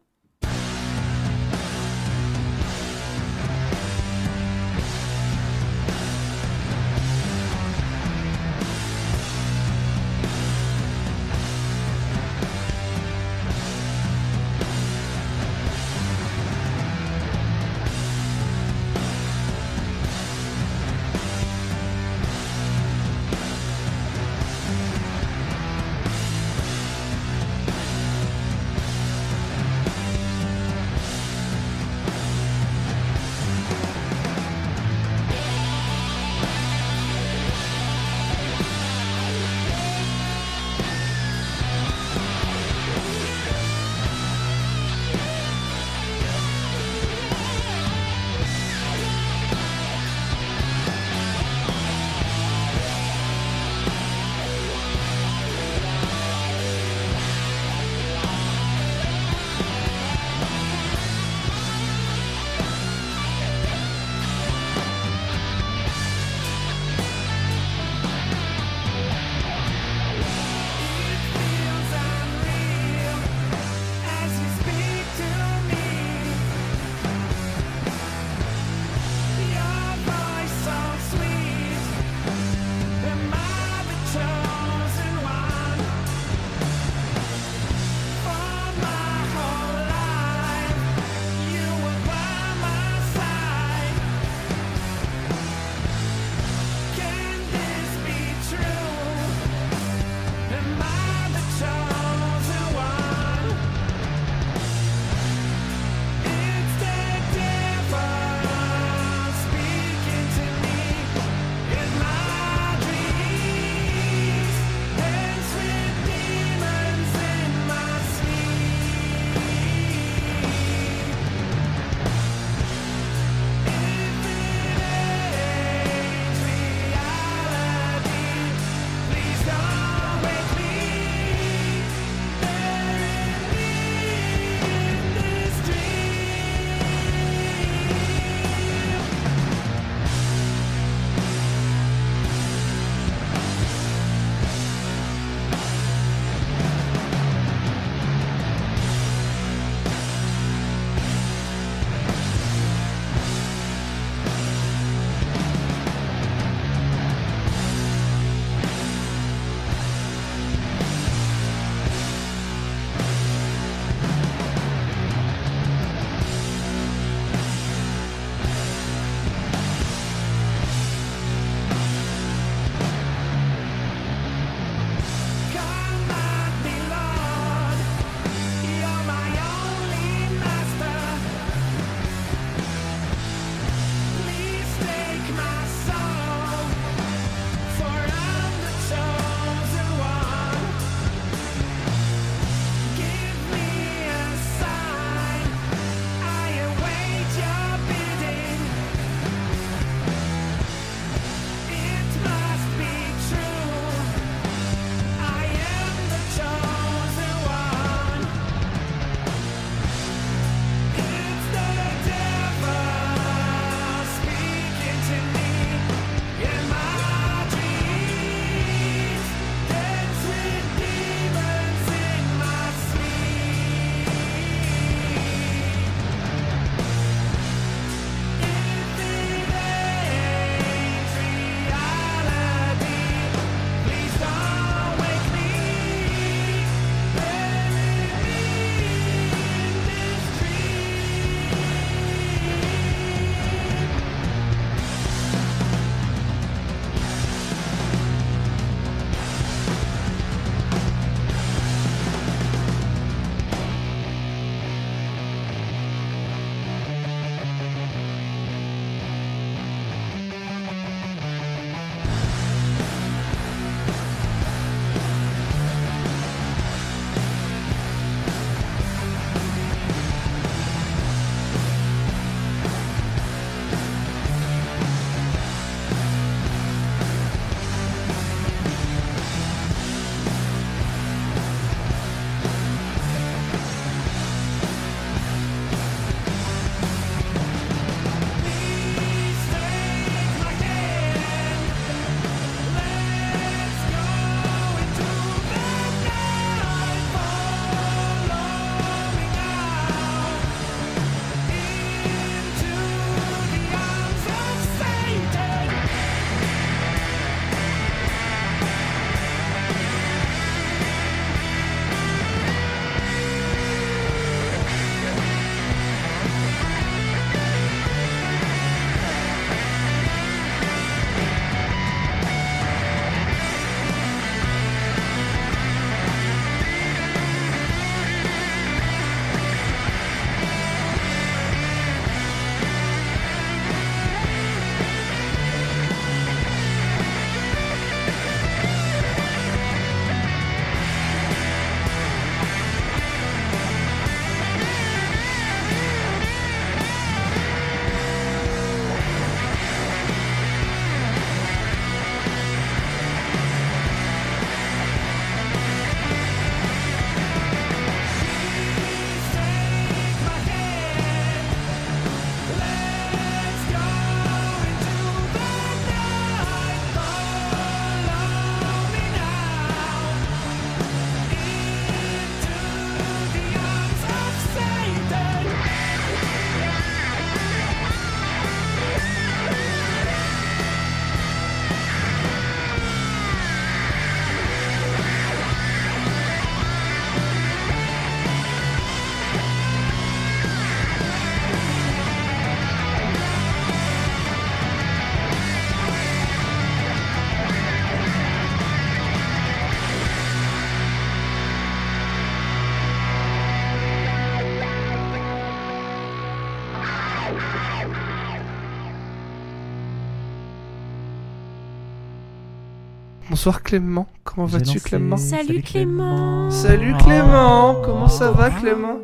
Bonsoir Clément, comment vas-tu Clément Salut, Clément. Salut Clément, comment ça va Clément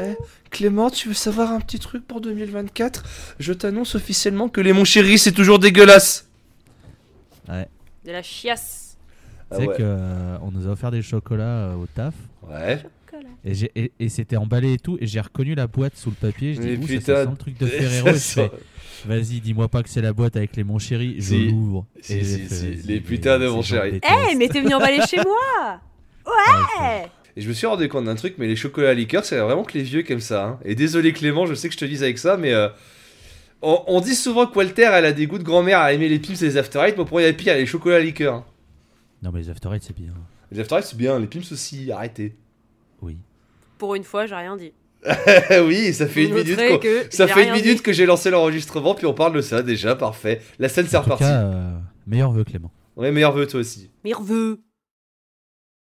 Eh, Clément, tu veux savoir un petit truc pour 2024 Je t'annonce officiellement que les mon chéri c'est toujours dégueulasse. De la chiasse. Ah Tu sais ouais. que euh, on nous a offert des chocolats euh, au taf Ouais. Et, j'ai- et, et c'était emballé et tout et j'ai reconnu la boîte sous le papier. Je dis Mais Ouh, ça, putain. ça sent le truc de Ferrero. fais, Vas-y, dis-moi pas que c'est la boîte avec les mon chéri. Je Si. l'ouvre. Si, et si, j'ai fait, si, vas-y, les mais putains de mon chéri. Eh, mais t'es venu emballer chez moi Ouais, Et je me suis rendu compte d'un truc, mais les chocolats à liqueur, c'est vraiment que les vieux qui aiment ça. hein. Et désolé Clément, je sais que je te dis avec ça, mais euh, on, on dit souvent que Walter, elle a des goûts de grand-mère à aimer les pims et les after. Moi, pour moi, il y a pire, les chocolats à liqueur. hein. Non, mais les After c'est bien. Les after c'est bien, les pims aussi, arrêtez. Oui. Pour une fois, j'ai rien dit. oui, ça fait une minute que Ça j'ai fait une minute dit. que j'ai lancé l'enregistrement, puis on parle de ça déjà, parfait. La scène c'est reparti. cas, euh, meilleur vœu, Clément. Ouais, meilleur vœu toi aussi. Merveux.